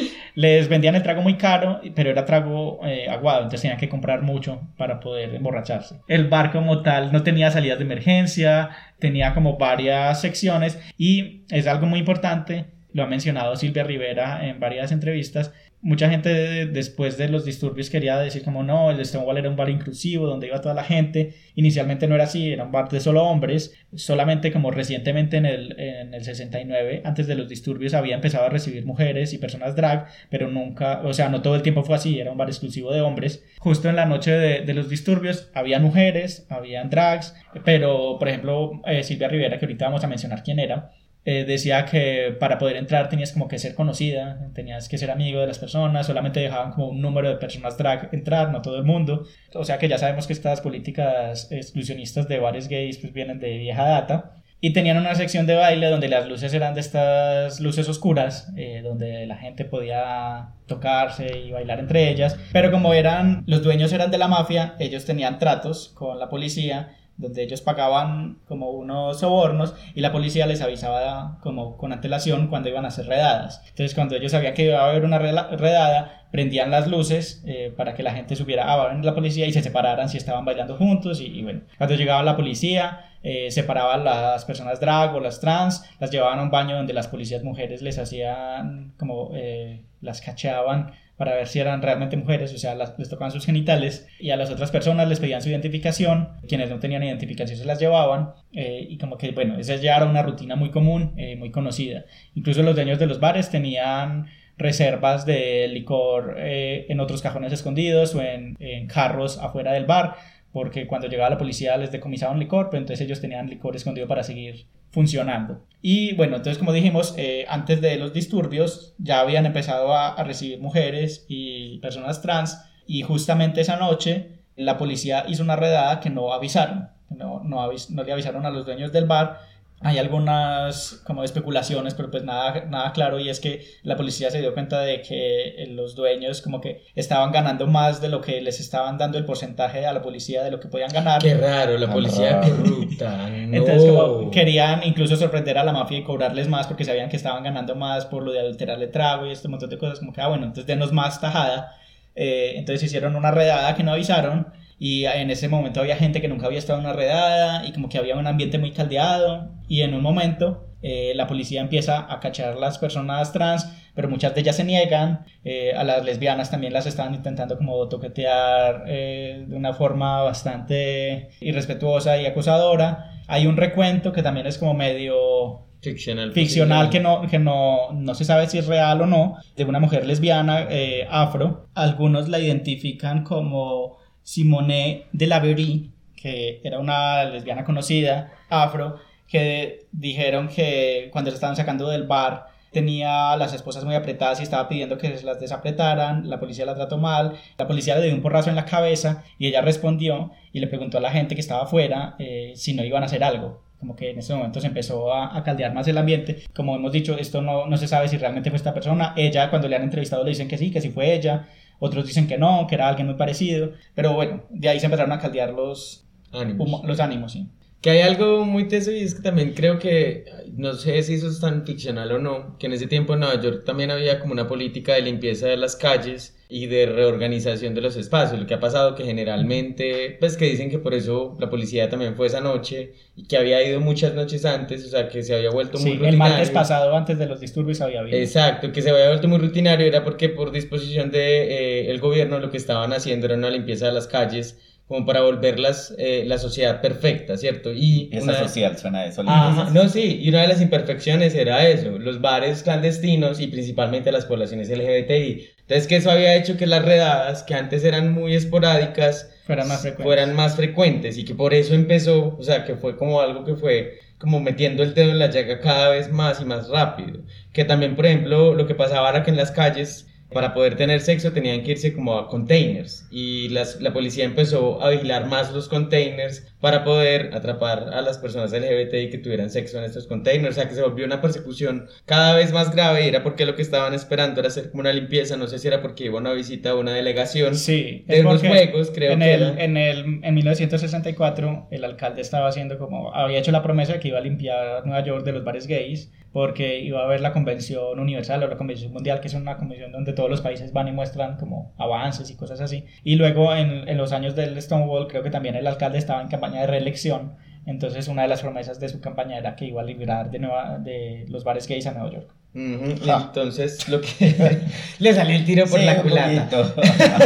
Les vendían el trago muy caro, pero era trago eh, aguado, entonces tenían que comprar mucho para poder emborracharse. El bar como tal no tenía salidas de emergencia, tenía como varias secciones y es algo muy importante lo ha mencionado Silvia Rivera en varias entrevistas, mucha gente después de los disturbios quería decir como no, el Stonewall era un bar inclusivo donde iba toda la gente. Inicialmente no era así, era un bar de solo hombres. Solamente como recientemente en el, en el 69, antes de los disturbios, había empezado a recibir mujeres y personas drag, pero nunca, o sea, no todo el tiempo fue así, era un bar exclusivo de hombres. Justo en la noche de, de los disturbios había mujeres, habían drags, pero por ejemplo eh, Silvia Rivera, que ahorita vamos a mencionar quién era, eh, decía que para poder entrar tenías como que ser conocida, tenías que ser amigo de las personas, solamente dejaban como un número de personas drag entrar, no todo el mundo. O sea que ya sabemos que estas políticas exclusionistas de bares gays pues vienen de vieja data. Y tenían una sección de baile donde las luces eran de estas luces oscuras, eh, donde la gente podía tocarse y bailar entre ellas. Pero como eran, los dueños eran de la mafia, ellos tenían tratos con la policía donde ellos pagaban como unos sobornos y la policía les avisaba como con antelación cuando iban a hacer redadas. Entonces cuando ellos sabían que iba a haber una redada, prendían las luces eh, para que la gente supiera, ah, va a venir la policía y se separaran si estaban bailando juntos y, bueno, cuando llegaba la policía eh, separaban las personas drag o las trans, las llevaban a un baño donde las policías mujeres les hacían como eh, las cacheaban para ver si eran realmente mujeres, o sea, les tocaban sus genitales y a las otras personas les pedían su identificación, quienes no tenían identificación se las llevaban eh, y como que, bueno, esa ya era una rutina muy común, eh, muy conocida. Incluso los dueños de los bares tenían reservas de licor eh, en otros cajones escondidos o en, en carros afuera del bar porque cuando llegaba la policía les decomisaban licor, pero entonces ellos tenían licor escondido para seguir funcionando. Y bueno, entonces como dijimos, eh, antes de los disturbios ya habían empezado a, recibir mujeres y personas trans y justamente esa noche la policía hizo una redada que no avisaron, no, no, no le avisaron a los dueños del bar hay algunas como especulaciones, pero pues nada, nada claro y es que la policía se dio cuenta de que los dueños como que estaban ganando más de lo que les estaban dando el porcentaje a la policía de lo que podían ganar. Qué raro, la policía corrupta. Entonces como querían incluso sorprender a la mafia y cobrarles más porque sabían que estaban ganando más por lo de adulterarle trago y este montón de cosas como que, ah, bueno, entonces denos más tajada. Eh, entonces hicieron una redada que no avisaron y en ese momento había gente que nunca había estado en una redada y como que había un ambiente muy caldeado y en un momento eh, la policía empieza a cachar las personas trans pero muchas de ellas se niegan eh, a las lesbianas también las estaban intentando como toquetear eh, de una forma bastante irrespetuosa y acosadora hay un recuento que también es como medio ficcional, ficcional que, no, que no, no se sabe si es real o no, de una mujer lesbiana afro. Algunos la identifican como Simone de Laverie, que era una lesbiana conocida, afro, que dijeron que cuando la estaban sacando del bar tenía a las esposas muy apretadas y estaba pidiendo que se las desapretaran, la policía la trató mal, la policía le dio un porrazo en la cabeza y ella respondió y le preguntó a la gente que estaba afuera eh, si no iban a hacer algo. Como que en ese momento se empezó a, caldear más el ambiente. Como hemos dicho, esto no, no se sabe si realmente fue esta persona. Ella, cuando le han entrevistado, le dicen que sí, que sí fue ella otros dicen que no, que era alguien muy parecido, pero bueno, de ahí se empezaron a caldear los ánimos, los ánimos sí. Que hay algo muy teso y es que también creo que, no sé si eso es tan ficcional o no, que en ese tiempo en Nueva York también había como una política de limpieza de las calles y de reorganización de los espacios. Lo que ha pasado que generalmente, pues que dicen que por eso la policía también fue esa noche y que había ido muchas noches antes, o sea, que se había vuelto muy rutinario. el martes pasado, antes de los disturbios, había habido. Exacto, que se había vuelto muy rutinario era porque por disposición del de, eh, el gobierno lo que estaban haciendo era una limpieza de las calles como para volverlas eh, la sociedad perfecta, ¿cierto? Y Esa social suena eso. no, sí, y una de las imperfecciones era eso, los bares clandestinos y principalmente las poblaciones LGBTI. Entonces que eso había hecho que las redadas, que antes eran muy esporádicas, fueran más frecuentes. Fueran más frecuentes y que por eso empezó, o sea, que fue como algo que fue como metiendo el dedo en la llaga cada vez más y más rápido. Que también, por ejemplo, lo que pasaba era que en las calles para poder tener sexo tenían que irse como a containers. Y las, la policía empezó a vigilar más los containers para poder atrapar a las personas LGBTI que tuvieran sexo en estos containers, o sea que se volvió una persecución cada vez más grave, era porque lo que estaban esperando era hacer como una limpieza, no sé si era porque iba a una visita a una delegación sí, de los juegos, creo en que el, En, el, en 1964 el alcalde estaba haciendo como, había hecho la promesa de que iba a limpiar Nueva York de los bares gays, porque iba a haber la Convención Universal o la Convención Mundial, que es una convención donde todos los países van y muestran como avances y cosas así. Y luego en, en los años del Stonewall creo que también el alcalde estaba en campaña de reelección Entonces una de las promesas de su campaña era que iba a liberar de, nueva, de los bares gays a Nueva York. Entonces, lo que le salió el tiro por Sí, la culata.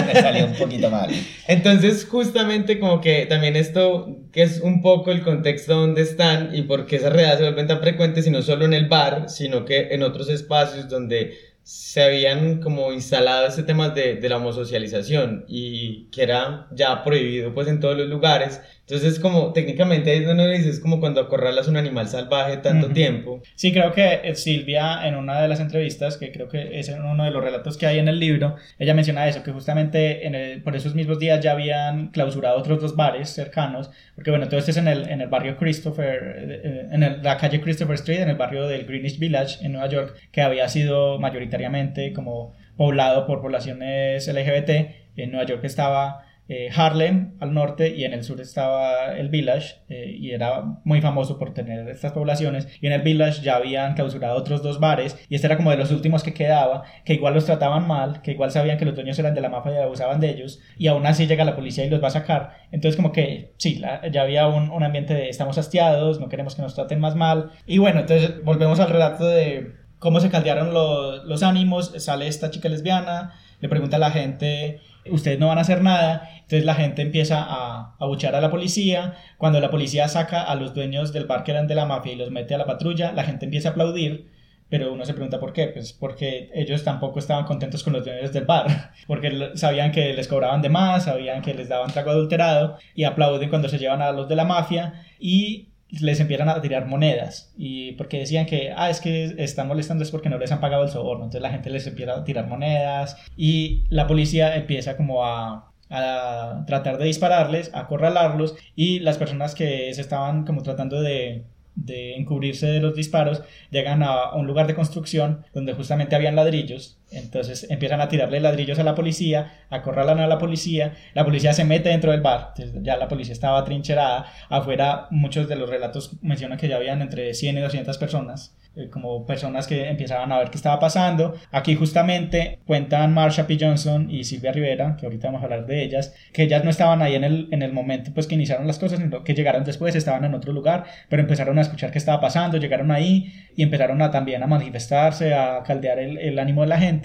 Me salió un poquito mal. Entonces, justamente como que también esto, que es un poco el contexto donde están y por qué esas redadas se vuelven tan frecuentes, y no solo en el bar, sino que en otros espacios donde se habían como instalado este tema de, de la homosocialización y que era ya prohibido pues en todos los lugares. Entonces, como técnicamente ahí es donde uno dice, es como cuando acorralas un animal salvaje tanto Ujú. tiempo. Sí, creo que eh, Silvia en una de las entrevistas, que creo que es en uno de los relatos que hay en el libro, ella menciona eso, que justamente en el- por esos mismos días ya habían clausurado otros dos bares cercanos, porque bueno, todo esto es en el, en el barrio Christopher, eh, eh, en el- la calle Christopher Street, en el barrio del Greenwich Village en Nueva York, que había sido mayoritariamente como poblado por poblaciones LGBT. En Nueva York estaba eh, Harlem al norte y en el sur estaba el Village eh, y era muy famoso por tener estas poblaciones. Y en el Village ya habían clausurado otros dos bares y este era como de los últimos que quedaba que igual los trataban mal que igual sabían que los dueños eran de la mafia y abusaban de ellos y aún así llega la policía y los va a sacar. Entonces como que sí la- ya había un, un ambiente de estamos hastiados no queremos que nos traten más mal. Y bueno entonces volvemos al relato de cómo se caldearon los, los ánimos sale esta chica lesbiana le pregunta a la gente ustedes no van a hacer nada. Entonces la gente empieza a abuchear a la policía. Cuando la policía saca a los dueños del bar que eran de la mafia y los mete a la patrulla, la gente empieza a aplaudir. Pero uno se pregunta por qué, pues porque ellos tampoco estaban contentos con los dueños del bar, porque sabían que les cobraban de más, sabían que les daban trago adulterado y aplauden cuando se llevan a los de la mafia y les empiezan a tirar monedas y porque decían que ah es que están molestando es porque no les han pagado el soborno entonces la gente les empieza a tirar monedas y la policía empieza como a a tratar de dispararles, a acorralarlos y las personas que se estaban como tratando de, de encubrirse de los disparos llegan a un lugar de construcción donde justamente habían ladrillos, entonces empiezan a tirarle ladrillos a la policía, acorralan a la policía, la policía se mete dentro del bar, entonces ya la policía estaba trincherada, afuera muchos de los relatos mencionan que ya habían entre 100 y 200 personas eh, como personas que empezaban a ver qué estaba pasando. Aquí justamente cuentan Marsha P. Johnson y Silvia Rivera, que ahorita vamos a hablar de ellas, que ellas no estaban ahí en el, en el momento pues que iniciaron las cosas, sino que llegaron después, estaban en otro lugar, pero empezaron a escuchar qué estaba pasando, llegaron ahí y empezaron a también a manifestarse, a caldear el, el ánimo de la gente.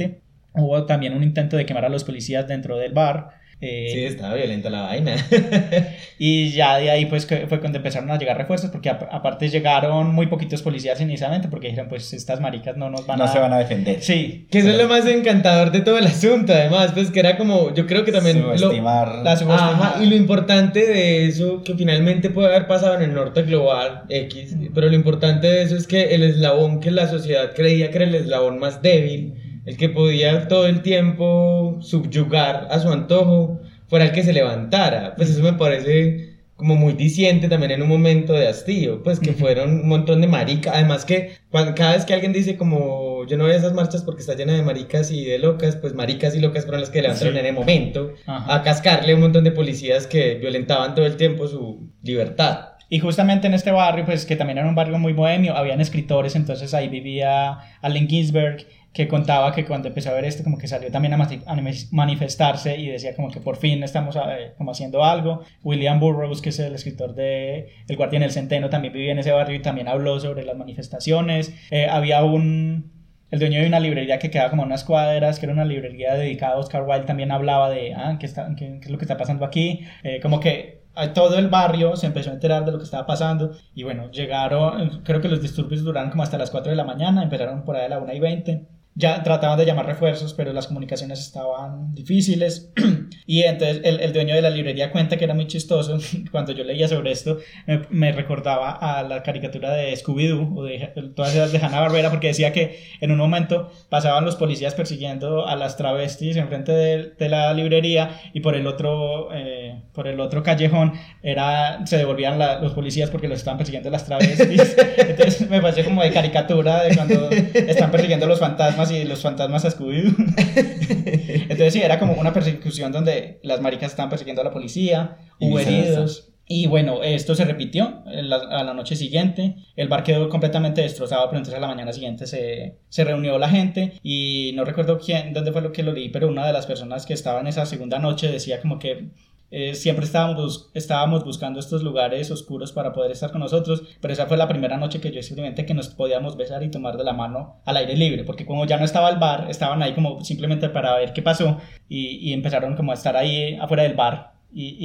Hubo también un intento de quemar a los policías dentro del bar. eh, Sí, estaba violenta la vaina. y ya de ahí pues fue cuando empezaron a llegar refuerzos, porque ap- aparte llegaron muy poquitos policías inicialmente, porque dijeron pues estas maricas no nos van No a... se van a defender. Sí, Que eso es lo más encantador de todo el asunto, además, pues que era como, yo creo que también... lo- Subestimar. la subestimada. Ajá, y lo importante de eso, que finalmente puede haber pasado en el norte global X, pero lo importante de eso es que el eslabón que la sociedad creía que era el eslabón más débil, el que podía todo el tiempo subyugar a su antojo, fuera el que se levantara. Pues eso me parece como muy diciente también en un momento de hastío, pues que fueron un montón de maricas, además que cuando, cada vez que alguien dice como yo no voy a esas marchas porque está llena de maricas y de locas, pues maricas y locas fueron las que levantaron Sí. en el momento Ajá. a cascarle a un montón de policías que violentaban todo el tiempo su libertad. Y justamente en este barrio, pues que también era un barrio muy bohemio, habían escritores, entonces ahí vivía Allen Ginsberg, que contaba que cuando empezó a ver esto, como que salió también a, manifestarse y decía como que por fin estamos eh, como haciendo algo. William Burroughs, que es el escritor de El Guardián del Centeno, también vivía en ese barrio y también habló sobre las manifestaciones. Eh, había un... El dueño de una librería que quedaba como unas cuadras, que era una librería dedicada a Oscar Wilde, también hablaba de, ah, ¿qué, está, qué, qué es lo que está pasando aquí? Eh, como que a todo el barrio se empezó a enterar de lo que estaba pasando y bueno, llegaron, creo que los disturbios duraron como hasta las 4 de la mañana, empezaron por ahí a la 1 y 20. Ya trataban de llamar refuerzos, pero las comunicaciones estaban difíciles. y entonces el, el dueño de la librería cuenta que era muy chistoso. Cuando yo leía sobre esto, me, me recordaba a la caricatura de Scooby-Doo o de todas esas de Hanna-Barbera, porque decía que en un momento pasaban los policías persiguiendo a las travestis enfrente de, de la librería y por el otro, eh, por el otro callejón era, se devolvían la- los policías porque los estaban persiguiendo las travestis. Entonces me pareció como de caricatura de cuando están persiguiendo los fantasmas y los fantasmas a Scooby-Doo. Entonces sí, era como una persecución donde las maricas estaban persiguiendo a la policía, Y hubo heridos. Y bueno, esto se repitió la- a la noche siguiente. El bar quedó completamente destrozado, pero entonces a la mañana siguiente se, se reunió la gente y no recuerdo quién, dónde fue lo que lo leí, pero una de las personas que estaba en esa segunda noche decía como que eh, siempre estábamos, estábamos buscando estos lugares oscuros para poder estar con nosotros, pero esa fue la primera noche que yo experimenté que nos podíamos besar y tomar de la mano al aire libre, porque como ya no estaba el bar, estaban ahí como simplemente para ver qué pasó y, y empezaron como a estar ahí afuera del bar y,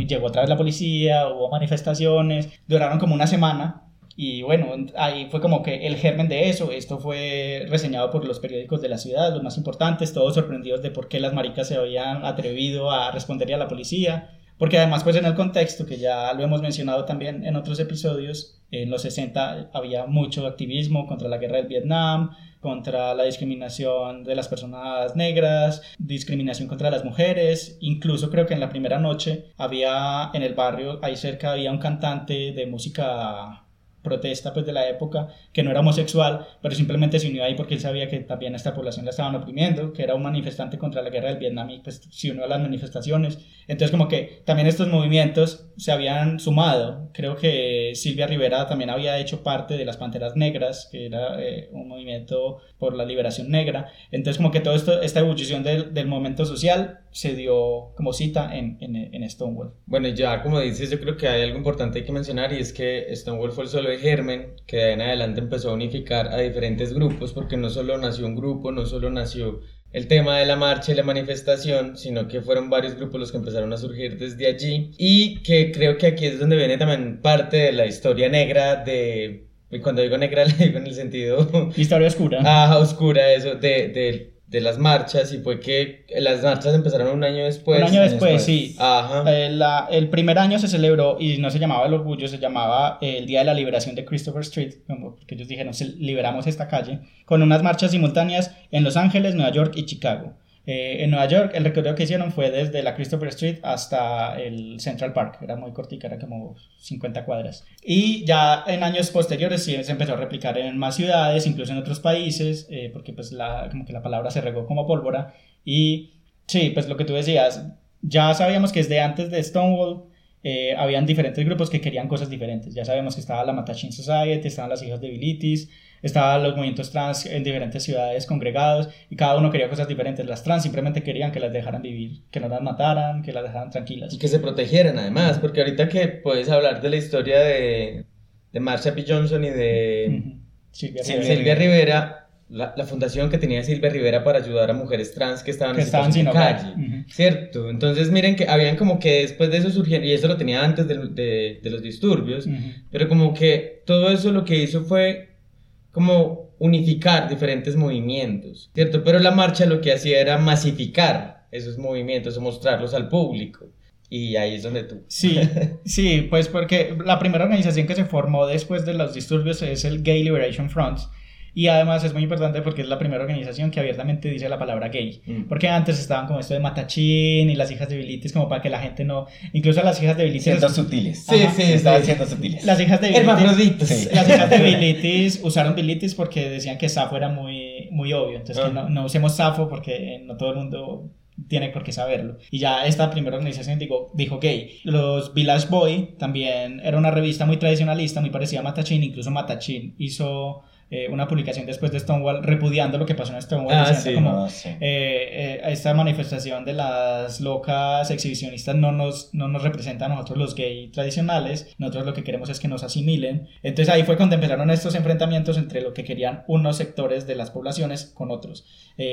y llegó otra vez la policía, hubo manifestaciones, duraron como una semana y bueno, ahí fue como que el germen de eso. Esto fue reseñado por los periódicos de la ciudad, los más importantes, todos sorprendidos de por qué las maricas se habían atrevido a responderle a la policía. Porque además, pues en el contexto, que ya lo hemos mencionado también en otros episodios, en los 60 había mucho activismo contra la guerra del Vietnam, contra la discriminación de las personas negras, discriminación contra las mujeres. Incluso creo que en la primera noche había en el barrio, ahí cerca había un cantante de música protesta pues de la época que no era homosexual pero simplemente se unió ahí porque él sabía que también esta población la estaban oprimiendo que era un manifestante contra la guerra del Vietnam y pues se unió a las manifestaciones. Entonces como que también estos movimientos se habían sumado. Creo que Silvia Rivera también había hecho parte de las Panteras Negras que era eh, un movimiento por la liberación negra. Entonces como que toda esta ebullición del, del movimiento social se dio como cita en, en, en, Stonewall. Bueno, ya como dices, yo creo que hay algo importante que mencionar y es que Stonewall fue el solo germen que de ahí en adelante empezó a unificar a diferentes grupos porque no solo nació un grupo, no solo nació el tema de la marcha y la manifestación, sino que fueron varios grupos los que empezaron a surgir desde allí y que creo que aquí es donde viene también parte de la historia negra de... Y cuando digo negra, le digo en el sentido... Historia oscura. Ah, oscura, eso, de, de de las marchas y fue que las marchas empezaron un año después. Un año después, sí. Ajá. Eh, el primer año se celebró y no se llamaba el orgullo, se llamaba el Día de la Liberación de Christopher Street, porque ellos dijeron, liberamos esta calle, con unas marchas simultáneas en Los Ángeles, Nueva York y Chicago. Eh, en Nueva York, el recorrido que hicieron fue desde la Christopher Street hasta el Central Park, era muy cortica, era como 50 cuadras. Y ya en años posteriores sí se empezó a replicar en más ciudades, incluso en otros países, eh, porque pues la, como que la palabra se regó como pólvora. Y sí, pues lo que tú decías, ya sabíamos que desde antes de Stonewall eh, habían diferentes grupos que querían cosas diferentes. Ya sabemos que estaba la Matachine Society, estaban las hijas de Bilitis, estaban los movimientos trans en diferentes ciudades congregados y cada uno quería cosas diferentes. Las trans simplemente querían que las dejaran vivir, que no las mataran, que las dejaran tranquilas. Y que se protegieran además, porque ahorita que puedes hablar de la historia de, de Marsha P. Johnson y de Silvia, Rivera, la, la, fundación que tenía Silvia Rivera para ayudar a mujeres trans que estaban, que estaban sin calle, ¿cierto? Entonces miren que habían como que después de eso surgieron, y eso lo tenía antes de, de, de los disturbios, pero como que todo eso lo que hizo fue como unificar diferentes movimientos, ¿cierto? Pero la marcha lo que hacía era masificar esos movimientos o mostrarlos al público. Y ahí es donde tú. Sí, sí, pues porque la primera organización que se formó después de los disturbios es el Gay Liberation Front, y además es muy importante porque es la primera organización que abiertamente dice la palabra gay. Mm. Porque antes estaban con esto de Matachín y las hijas de Bilitis, como para que la gente no. Incluso las hijas de Bilitis. Siendo sutiles. Sí, sí, estaban siendo sutiles. Las hijas de Bilitis. Las hijas de Bilitis usaron Bilitis porque decían que Safo era muy, muy obvio. Entonces, que ah. no, no usemos Safo porque no todo el mundo tiene por qué saberlo. Y ya esta primera organización digo, dijo gay. Los Village Boy también era una revista muy tradicionalista, muy parecida a Matachín. Incluso Matachín hizo eh, una publicación después de Stonewall repudiando lo que pasó en Stonewall, ah, sí, como eh, eh, esta manifestación de las locas exhibicionistas no nos, no nos representa a nosotros los gay tradicionales, nosotros lo que queremos es que nos asimilen. Entonces ahí fue cuando empezaron estos enfrentamientos entre lo que querían unos sectores de las poblaciones con otros.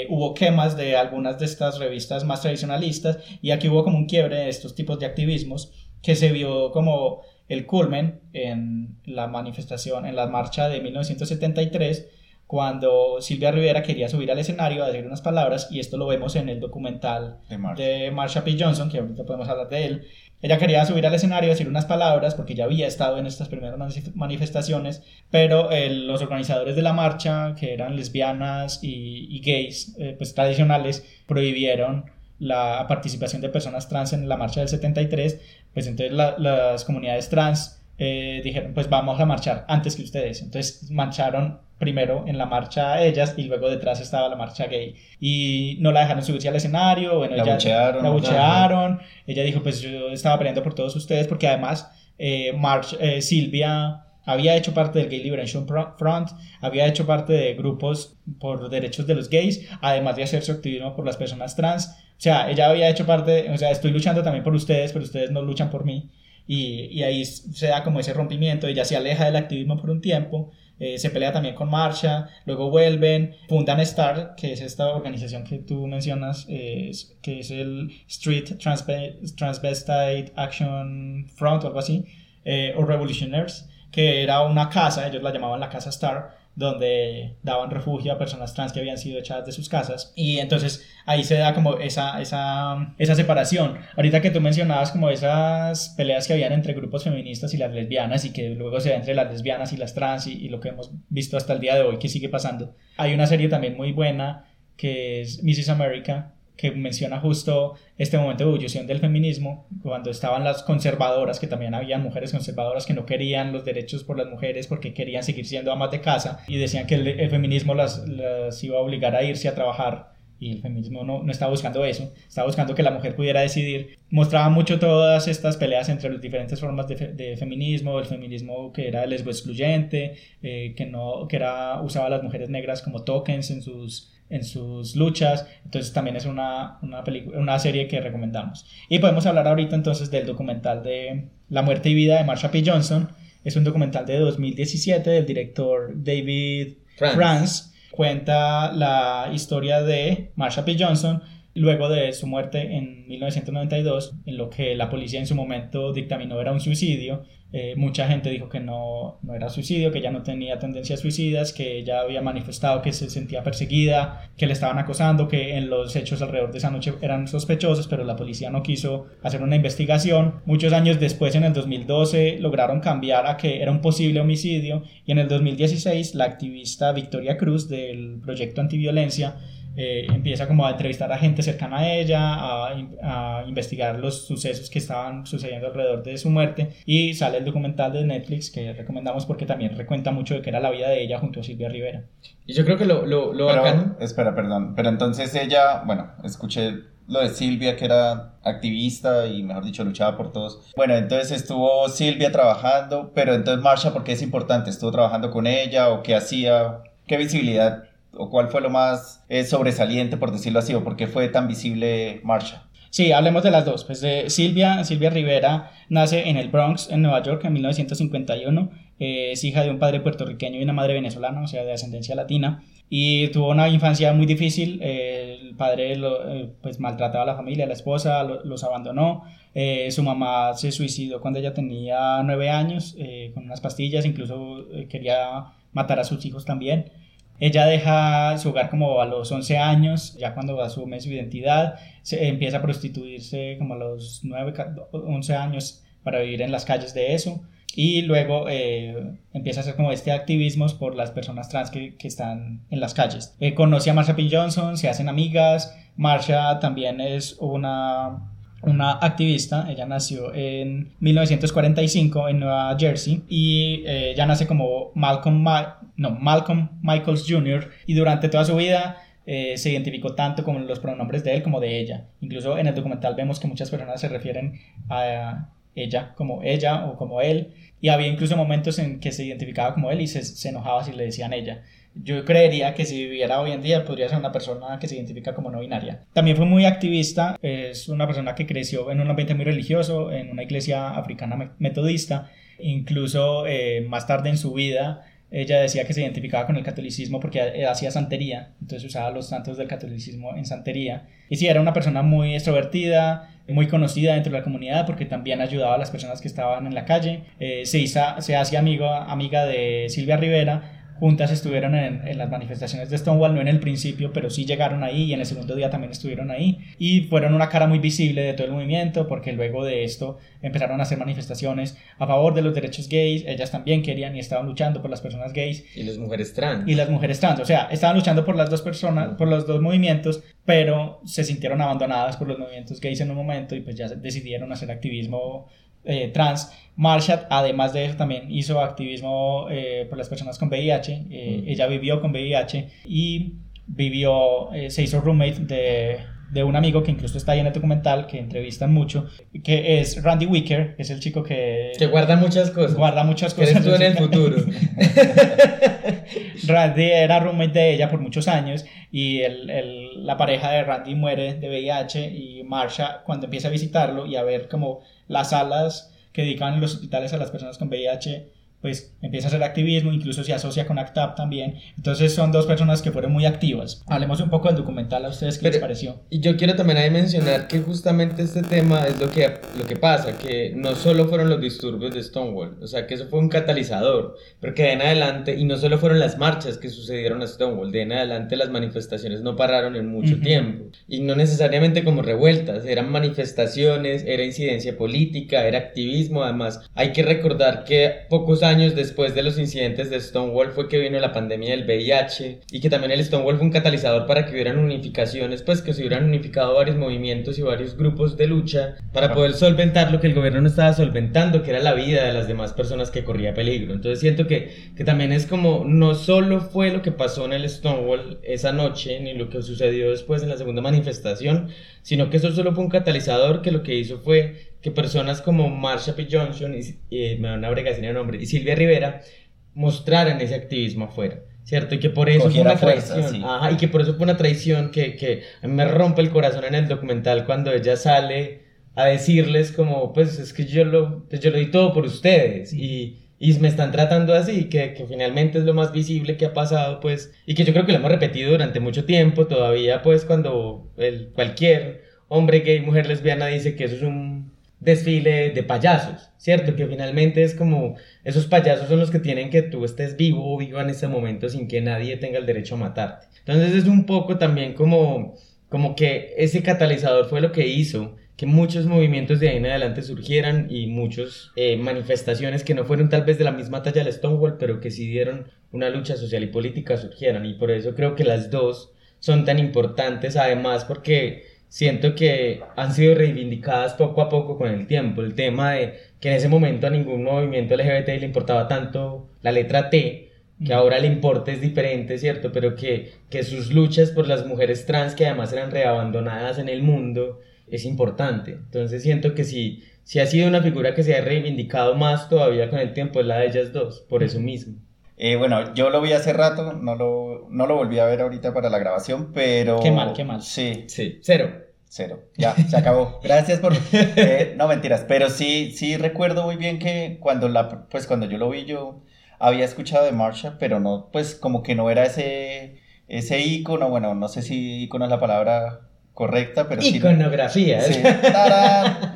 hubo quemas de algunas de estas revistas más tradicionalistas y aquí hubo como un quiebre de estos tipos de activismos que se vio como el culmen en la manifestación, en la marcha de 1973, cuando Silvia Rivera quería subir al escenario a decir unas palabras, y esto lo vemos en el documental de, Marsha P. Johnson, que ahorita podemos hablar de él. Ella quería subir al escenario a decir unas palabras porque ya había estado en estas primeras manifestaciones, pero eh, los organizadores de la marcha, que eran lesbianas y, gays, eh, pues tradicionales, prohibieron la participación de personas trans en la marcha del 73, pues entonces las comunidades trans eh, dijeron, pues vamos a marchar antes que ustedes. Entonces marcharon primero en la marcha ellas y luego detrás estaba la marcha gay. Y no la dejaron subirse al escenario, bueno, la buchearon. La buchearon. Ella dijo, pues yo estaba peleando por todos ustedes porque además eh, March, eh, Silvia había hecho parte del Gay Liberation Front, había hecho parte de grupos por derechos de los gays, además de hacer su activismo por las personas trans. O sea, ella había hecho parte, o sea, estoy luchando también por ustedes, pero ustedes no luchan por mí. Y, y ahí se da como ese rompimiento, ella se aleja del activismo por un tiempo, eh, se pelea también con Marcha, luego vuelven, fundan STAR, que es esta organización que tú mencionas, que es el Street Transvestite Action Front o algo así, eh, o Revolutionaries, que era una casa, ellos la llamaban la casa Star, donde daban refugio a personas trans que habían sido echadas de sus casas. Y entonces ahí se da como esa, esa, esa separación. Ahorita que tú mencionabas como esas peleas que habían entre grupos feministas y las lesbianas y que luego se da entre las lesbianas y las trans y, y lo que hemos visto hasta el día de hoy que sigue pasando. Hay una serie también muy buena que es Mrs. America, que menciona justo este momento de ebullición del feminismo, cuando estaban las conservadoras, que también había mujeres conservadoras que no querían los derechos por las mujeres porque querían seguir siendo amas de casa y decían que el, feminismo las, las, iba a obligar a irse a trabajar y el feminismo no, no, estaba buscando eso, estaba buscando que la mujer pudiera decidir. Mostraba mucho todas estas peleas entre las diferentes formas de, de feminismo, el feminismo que era lesbo excluyente, eh, que, no, que era, usaba a las mujeres negras como tokens en sus en sus luchas. Entonces también es una, una, una serie que recomendamos. Y podemos hablar ahorita entonces del documental de La muerte y vida de Marsha P. Johnson. Es un documental de 2017 del director David France. Cuenta la historia de Marsha P. Johnson luego de su muerte en 1992, en lo que la policía en su momento dictaminó era un suicidio eh, mucha gente dijo que no, no era suicidio, que ya no tenía tendencias suicidas, que ella había manifestado que se sentía perseguida, que le estaban acosando, que en los hechos alrededor de esa noche eran sospechosos, pero la policía no quiso hacer una investigación. Muchos años después, en el 2012, lograron cambiar a que era un posible homicidio y en el 2016 la activista Victoria Cruz del proyecto antiviolencia eh, empieza como a entrevistar a gente cercana a ella, a, investigar los sucesos que estaban sucediendo alrededor de su muerte y sale el documental de Netflix que recomendamos porque también recuenta mucho de que era la vida de ella junto a Silvia Rivera. Y yo creo que lo, lo, lo Espera, perdón, pero entonces ella, bueno, escuché lo de Silvia que era activista y mejor dicho luchaba por todos. Bueno, entonces estuvo Silvia trabajando, pero entonces Marsha, ¿por qué es importante? ¿Estuvo trabajando con ella o qué hacía? ¿Qué visibilidad o cuál fue lo más eh, sobresaliente, por decirlo así, o por qué fue tan visible Marsha? Sí, hablemos de las dos. Pues de Silvia, Silvia Rivera nace en el Bronx, en Nueva York, en 1951. Eh, es hija de un padre puertorriqueño y una madre venezolana, o sea, de ascendencia latina. Y tuvo una infancia muy difícil. el padre lo, pues maltrataba a la familia, a la esposa, los abandonó. Eh, su mamá se suicidó cuando ella tenía nueve años con unas pastillas, incluso quería matar a sus hijos también. Ella deja su hogar como a los 11 años, ya cuando asume su identidad, se empieza a prostituirse como a los 9, 11 años para vivir en las calles de eso. Y luego eh, empieza a hacer como este activismo por las personas trans que, que están en las calles. Eh, conoce a Marsha P. Johnson, se hacen amigas. Marsha también es una una activista, ella nació en 1945 en Nueva Jersey y eh, ella nace como Malcolm, no, Malcolm Michaels Jr. y durante toda su vida eh, se identificó tanto con los pronombres de él como de ella. Incluso en el documental vemos que muchas personas se refieren a ella como ella o como él y había incluso momentos en que se identificaba como él y se, se enojaba si le decían ella yo creería que si viviera hoy en día podría ser una persona que se identifica como no binaria. También fue muy activista, es una persona que creció en un ambiente muy religioso, en una iglesia africana metodista, incluso eh, más tarde en su vida ella decía que se identificaba con el catolicismo porque hacía santería, entonces usaba los santos del catolicismo en santería. Y sí, era una persona muy extrovertida, muy conocida dentro de la comunidad porque también ayudaba a las personas que estaban en la calle. Eh, se, hizo, se hacía amiga de Silvia Rivera, juntas estuvieron en, en, las manifestaciones de Stonewall, no en el principio, pero sí llegaron ahí y en el segundo día también estuvieron ahí y fueron una cara muy visible de todo el movimiento porque luego de esto empezaron a hacer manifestaciones a favor de los derechos gays, ellas también querían y estaban luchando por las personas gays. Y las mujeres trans. Y las mujeres trans, o sea, estaban luchando por las dos personas, por los dos movimientos, pero se sintieron abandonadas por los movimientos gays en un momento y pues ya decidieron hacer activismo eh, trans. Marshall, además de eso, también hizo activismo eh, por las personas con VIH. Eh, ella vivió con VIH y vivió, se hizo roommate de de un amigo que incluso está ahí en el documental, que entrevistan mucho, que es Randy Wicker, que es el chico que... Que guarda muchas cosas. Guarda muchas cosas. eres tú en el futuro. Randy era roommate de ella por muchos años y el, el- la pareja de Randy muere de VIH y Marsha cuando empieza a visitarlo y a ver como las salas que dedican los hospitales a las personas con VIH pues empieza a hacer activismo, incluso se asocia con ACT UP también. Entonces son dos personas que fueron muy activas. Hablemos un poco del documental a ustedes, ¿qué les Pero- pareció? Y yo quiero también ahí mencionar que justamente este tema es lo que, lo que pasa, que no solo fueron los disturbios de Stonewall, o sea, que eso fue un catalizador, pero que de en adelante, y no solo fueron las marchas que sucedieron a Stonewall, de en adelante las manifestaciones no pararon en mucho Ujú. tiempo, y no necesariamente como revueltas, eran manifestaciones, era incidencia política, era activismo, además hay que recordar que pocos años después de los incidentes de Stonewall fue que vino la pandemia del VIH y que también el Stonewall fue un catalizador para que hubieran unificaciones, pues que se hubieran unificado varios movimientos y varios grupos de lucha para poder solventar lo que el gobierno no estaba solventando, que era la vida de las demás personas que corría peligro. Entonces siento que, que también es como, no solo fue lo que pasó en el Stonewall esa noche, ni lo que sucedió después en la segunda manifestación, sino que eso solo fue un catalizador que lo que hizo fue que personas como Marsha P. Johnson, y, y me van a bregar sin el nombre, y Silvia Rivera mostraran ese activismo afuera. ¿Cierto? Y que por eso fue una fuerza, traición. sí. Ajá, y que por eso fue una traición que, que a mí me rompe el corazón en el documental cuando ella sale a decirles como, pues es que yo lo, pues, yo lo di todo por ustedes y, y me están tratando así, que, que finalmente es lo más visible que ha pasado, pues, y que yo creo que lo hemos repetido durante mucho tiempo todavía, pues, cuando el, cualquier hombre gay, mujer lesbiana dice que eso es un desfile de payasos, ¿cierto? Que finalmente es como, esos payasos son los que tienen que tú estés vivo o viva en ese momento sin que nadie tenga el derecho a matarte. Entonces es un poco también como, como que ese catalizador fue lo que hizo que muchos movimientos de ahí en adelante surgieran y muchas manifestaciones que no fueron tal vez de la misma talla del Stonewall, pero que sí dieron una lucha social y política surgieran. Y por eso creo que las dos son tan importantes, además porque siento que han sido reivindicadas poco a poco con el tiempo. El tema de que en ese momento a ningún movimiento LGBT le importaba tanto la letra T, que ahora le importa es diferente, ¿cierto? Pero que, que sus luchas por las mujeres trans, que además eran reabandonadas en el mundo, es importante. Entonces siento que si, si ha sido una figura que se ha reivindicado más todavía con el tiempo, es la de ellas dos, por eso mismo. Eh, bueno, yo lo vi hace rato, no lo, no lo volví a ver ahorita para la grabación, pero... Qué mal, qué mal. Sí, Sí, cero. cero. Ya, se acabó. Gracias por... eh, no, mentiras, pero sí, sí recuerdo muy bien que cuando, la, pues cuando yo lo vi yo había escuchado de Marsha, pero no, pues como que no era ese, ese ícono, bueno, no sé si ícono es la palabra correcta, pero sí... Iconografía. Sí, ¡tarán!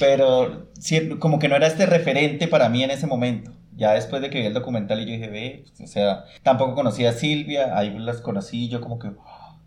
pero sí, como que no era este referente para mí en ese momento. Ya después de que vi el documental y yo dije, ve, o sea, tampoco conocía a Silvia, ahí las conocí, yo como que,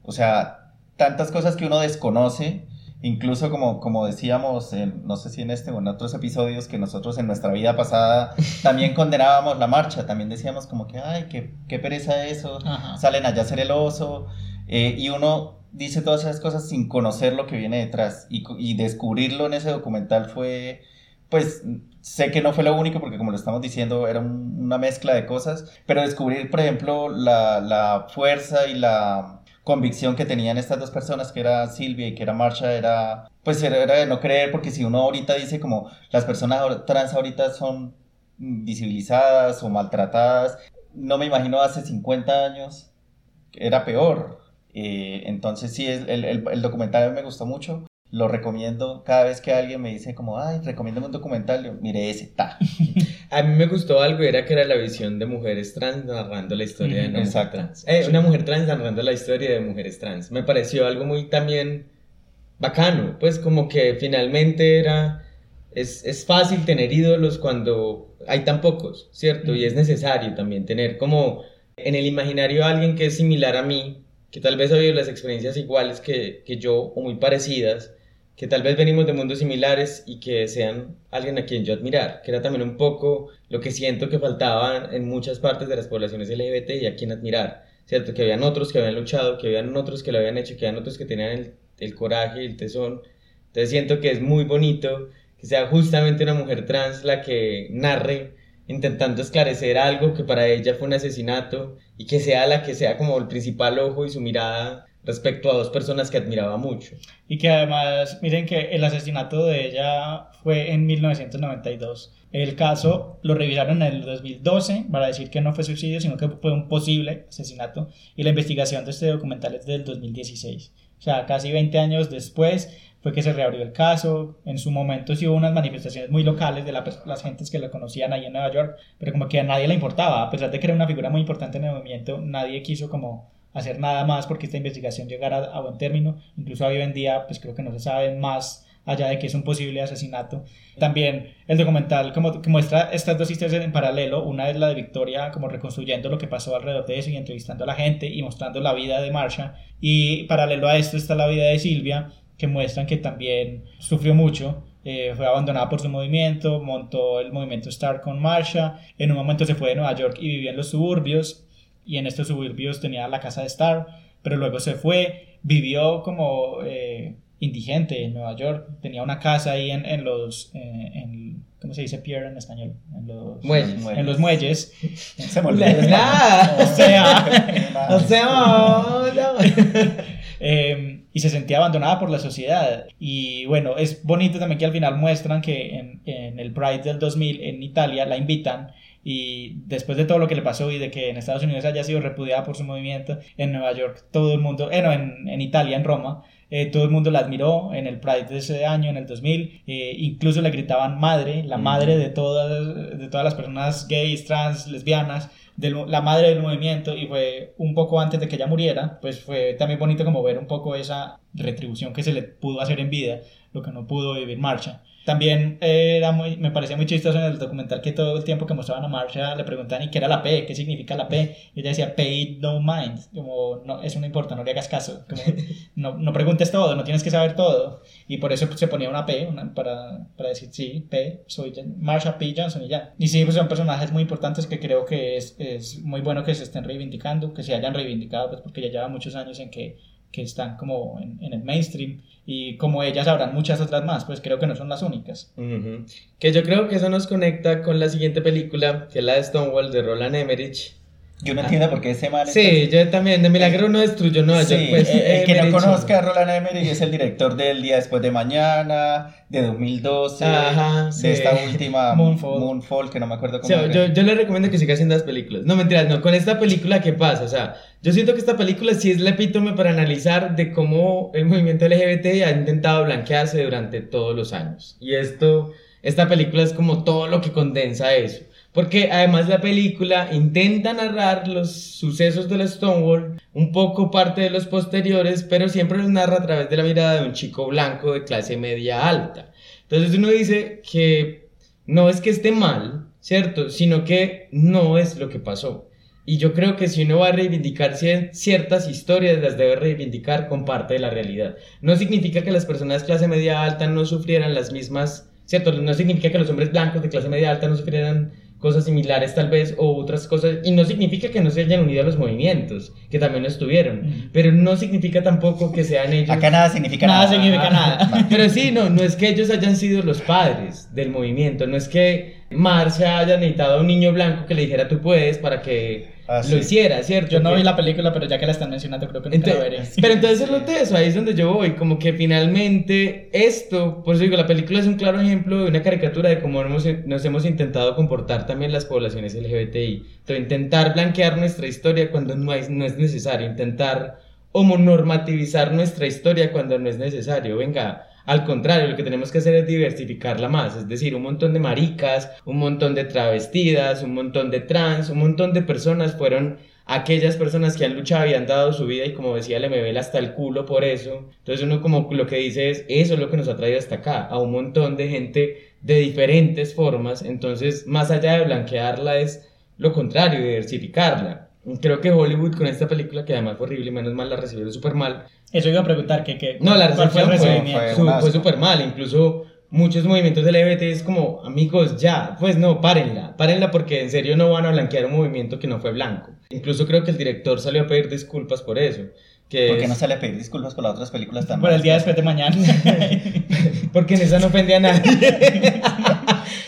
o sea, tantas cosas que uno desconoce, incluso como, como decíamos, en, no sé si en este o en otros episodios, que nosotros en nuestra vida pasada también condenábamos la marcha, también decíamos como que, ay, qué, qué pereza eso, Ajá. salen allá a ser el oso, eh, y uno dice todas esas cosas sin conocer lo que viene detrás, y, y descubrirlo en ese documental fue, pues, sé que no fue lo único, porque como lo estamos diciendo, era un- una mezcla de cosas, pero descubrir, por ejemplo, la, la fuerza y la convicción que tenían estas dos personas, que era Silvia y que era Marsha, era, pues, era, de no creer, porque si uno ahorita dice como las personas trans ahorita son visibilizadas o maltratadas, no me imagino hace 50 años era peor. Eh, entonces sí, el, el, el documental me gustó mucho. Lo recomiendo cada vez que alguien me dice como, ay, recomiéndame un documental, yo, mire ese, ta. A mí me gustó algo, era que era la visión de mujeres trans narrando la historia de Ujú, una mujer trans. Eh. Una mujer trans narrando la historia de mujeres trans. Me pareció algo muy también bacano, pues como que finalmente era... Es, es fácil tener ídolos cuando hay tan pocos, ¿cierto? Y es necesario también tener como en el imaginario a alguien que es similar a mí, que tal vez ha vivido las experiencias iguales que, que yo o muy parecidas, que tal vez venimos de mundos similares y que sean alguien a quien yo admirar, que era también un poco lo que siento que faltaba en muchas partes de las poblaciones LGBT y a quien admirar, ¿cierto? Que habían otros que habían luchado, que habían otros que lo habían hecho, que habían otros que tenían el, el coraje y el tesón. Entonces siento que es muy bonito que sea justamente una mujer trans la que narre intentando esclarecer algo que para ella fue un asesinato y que sea la que sea como el principal ojo y su mirada respecto a dos personas que admiraba mucho. Y que además, miren que el asesinato de ella fue en 1992. El caso lo revisaron en el 2012 para decir que no fue suicidio, sino que fue un posible asesinato. Y la investigación de este documental es del 2016. O sea, casi 20 años después fue que se reabrió el caso. En su momento sí hubo unas manifestaciones muy locales de las gentes que lo conocían ahí en Nueva York, pero como que a nadie le importaba, a pesar de que era una figura muy importante en el movimiento, nadie quiso como hacer nada más porque esta investigación llegara a, buen término. Incluso hoy en día, pues creo que no se sabe más allá de que es un posible asesinato. También el documental como que muestra estas dos historias en paralelo, una es la de Victoria como reconstruyendo lo que pasó alrededor de eso y entrevistando a la gente y mostrando la vida de Marsha. Y paralelo a esto está la vida de Silvia que muestran que también sufrió mucho. Eh, fue abandonada por su movimiento, montó el movimiento Star con Marsha, en un momento se fue de Nueva York y vivía en los suburbios, y en estos suburbios tenía la casa de Star, pero luego se fue, vivió como eh, indigente en Nueva York, tenía una casa ahí en, en los, eh, en, ¿cómo se dice pier en español? En los muelles. En los muelles. Se me olvidó. o sea, o sea, eh, y se sentía abandonada por la sociedad. Y bueno, es bonito también que al final muestran que en, en el Pride del 2000 en Italia la invitan y después de todo lo que le pasó y de que en Estados Unidos haya sido repudiada por su movimiento, en Nueva York todo el mundo, eh, no, en, en Italia, en Roma, eh, todo el mundo la admiró en el Pride de ese año, en el 2000, eh, incluso le gritaban madre, la madre de todas, de todas las personas gays, trans, lesbianas, la madre del movimiento y fue un poco antes de que ella muriera, pues fue también bonito como ver un poco esa retribución que se le pudo hacer en vida, lo que no pudo vivir Marcha. También era muy, me parecía muy chistoso en el documental que todo el tiempo que mostraban a Marsha le preguntaban ¿y qué era la P? ¿Qué significa la P? Y ella decía, pay no mind, como no, eso no importa, no le hagas caso, como, no, no preguntes todo, no tienes que saber todo. Y por eso se ponía una P una, para, para decir, sí, P, soy Marsha P. Johnson y ya. Y sí, pues son personajes muy importantes que creo que es, es muy bueno que se estén reivindicando, que se hayan reivindicado, pues porque ya lleva muchos años en que que están como en, en, el mainstream y como ellas habrán muchas otras más, pues creo que no son las únicas. Que yo creo que eso nos conecta con la siguiente película, que es la de Stonewall de Roland Emmerich, yo no entiendo por qué ese mal. Sí, yo también. De milagro no destruyó Nueva York. Pues, eh, el que no conozca a Roland Emmerich es el director del Día Después de Mañana, de 2012, Ajá, de esta última Moonfall. Moonfall, que no me acuerdo cómo. O yo, yo, le recomiendo que siga haciendo las películas. No, mentiras, no. Con esta película, ¿qué pasa? O sea, yo siento que esta película sí es la epítome para analizar de cómo el movimiento LGBT ha intentado blanquearse durante todos los años. Y esto, esta película es como todo lo que condensa eso. Porque además la película intenta narrar los sucesos de la Stonewall, un poco parte de los posteriores, pero siempre los narra a través de la mirada de un chico blanco de clase media alta. Entonces uno dice que no es que esté mal, ¿cierto? Sino que no es lo que pasó. Y yo creo que si uno va a reivindicar ciertas historias, las debe reivindicar con parte de la realidad. No significa que las personas de clase media alta no sufrieran las mismas, ¿cierto? No significa que los hombres blancos de clase media alta no sufrieran cosas similares tal vez o otras cosas y no significa que no se hayan unido a los movimientos que también lo estuvieron pero no significa tampoco que sean ellos. Acá nada significa nada nada. significa nada. Pero sí no no es que ellos hayan sido los padres del movimiento no es que Marcia haya necesitado a un niño blanco que le dijera tú puedes para que Ah, lo hiciera, ¿cierto? Yo no vi la película, pero ya que la están mencionando, creo que nunca entonces, la veré. Pero entonces es lo de eso, ahí es donde yo voy, como que finalmente esto, por eso digo, la película es un claro ejemplo de una caricatura de cómo nos, nos hemos intentado comportar también las poblaciones LGBTI. Entonces, intentar blanquear nuestra historia cuando no, hay, no es necesario, intentar homonormativizar nuestra historia cuando no es necesario. Venga, al contrario, lo que tenemos que hacer es diversificarla más, es decir, un montón de maricas, un montón de travestidas, un montón de trans, un montón de personas fueron aquellas personas que han luchado y han dado su vida y como decía le me hasta el culo por eso. Entonces uno como lo que dice es, eso es lo que nos ha traído hasta acá, a un montón de gente de diferentes formas. Entonces, más allá de blanquearla es lo contrario, diversificarla. Creo que Hollywood con esta película, que además fue horrible y menos mal la recibieron súper mal, eso iba a preguntar, que, que No, la recepción fue, fue súper mal, incluso muchos movimientos LGBT es como, amigos, ya, pues no, párenla, párenla porque en serio no van a blanquear un movimiento que no fue blanco. Incluso creo que el director salió a pedir disculpas por eso. Que ¿Por qué no sale a pedir disculpas por las otras películas también? Por el día después de mañana. porque en esa no ofende a nadie.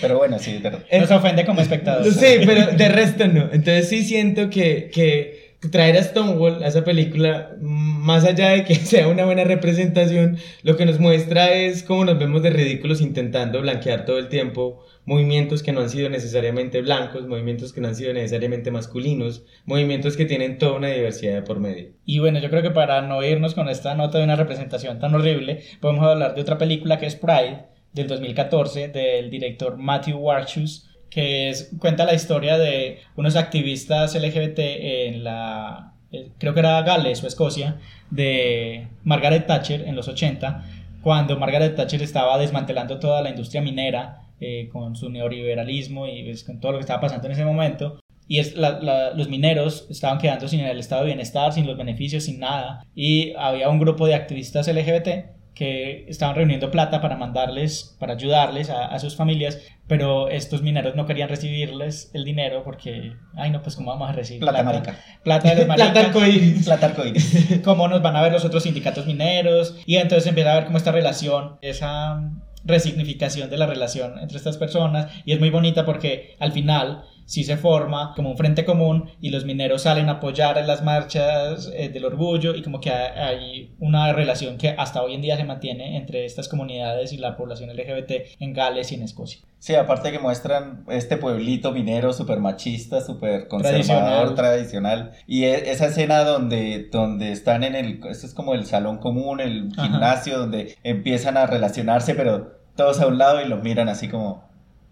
pero bueno, sí, de... Nos ofende como espectador. Sí, pero de resto no. Entonces sí siento que, que traer a Stonewall a esa película, más allá de que sea una buena representación, lo que nos muestra es cómo nos vemos de ridículos intentando blanquear todo el tiempo movimientos que no han sido necesariamente blancos, movimientos que no han sido necesariamente masculinos, movimientos que tienen toda una diversidad por medio. Y bueno, yo creo que para no irnos con esta nota de una representación tan horrible, podemos hablar de otra película que es Pride del 2014 del director Matthew Warchus que es, cuenta la historia de unos activistas LGBT en la, eh, creo que era Gales o Escocia, de Margaret Thatcher en los 80, cuando Margaret Thatcher estaba desmantelando toda la industria minera eh, con su neoliberalismo y pues, con todo lo que estaba pasando en ese momento. Y es, los mineros estaban quedando sin el estado de bienestar, sin los beneficios, sin nada. Y había un grupo de activistas LGBT que estaban reuniendo plata para mandarles, para ayudarles a, sus familias, pero estos mineros no querían recibirles el dinero porque, ay no, pues cómo vamos a recibir plata, marica. Plata de marica. plata arcoíris. Plata arcoíris. ¿Cómo nos van a ver los otros sindicatos mineros? Y entonces empieza a ver cómo esta relación, esa resignificación de la relación entre estas personas y es muy bonita porque al final sí se forma como un frente común y los mineros salen a apoyar en las marchas eh, del orgullo y como que hay una relación que hasta hoy en día se mantiene entre estas comunidades y la población LGBT en Gales y en Escocia. Sí, aparte que muestran este pueblito minero súper machista, súper conservador, tradicional. Y e, esa escena donde, donde están en el, esto es como el salón común, el gimnasio, donde empiezan a relacionarse, pero todos a un lado y los miran así como,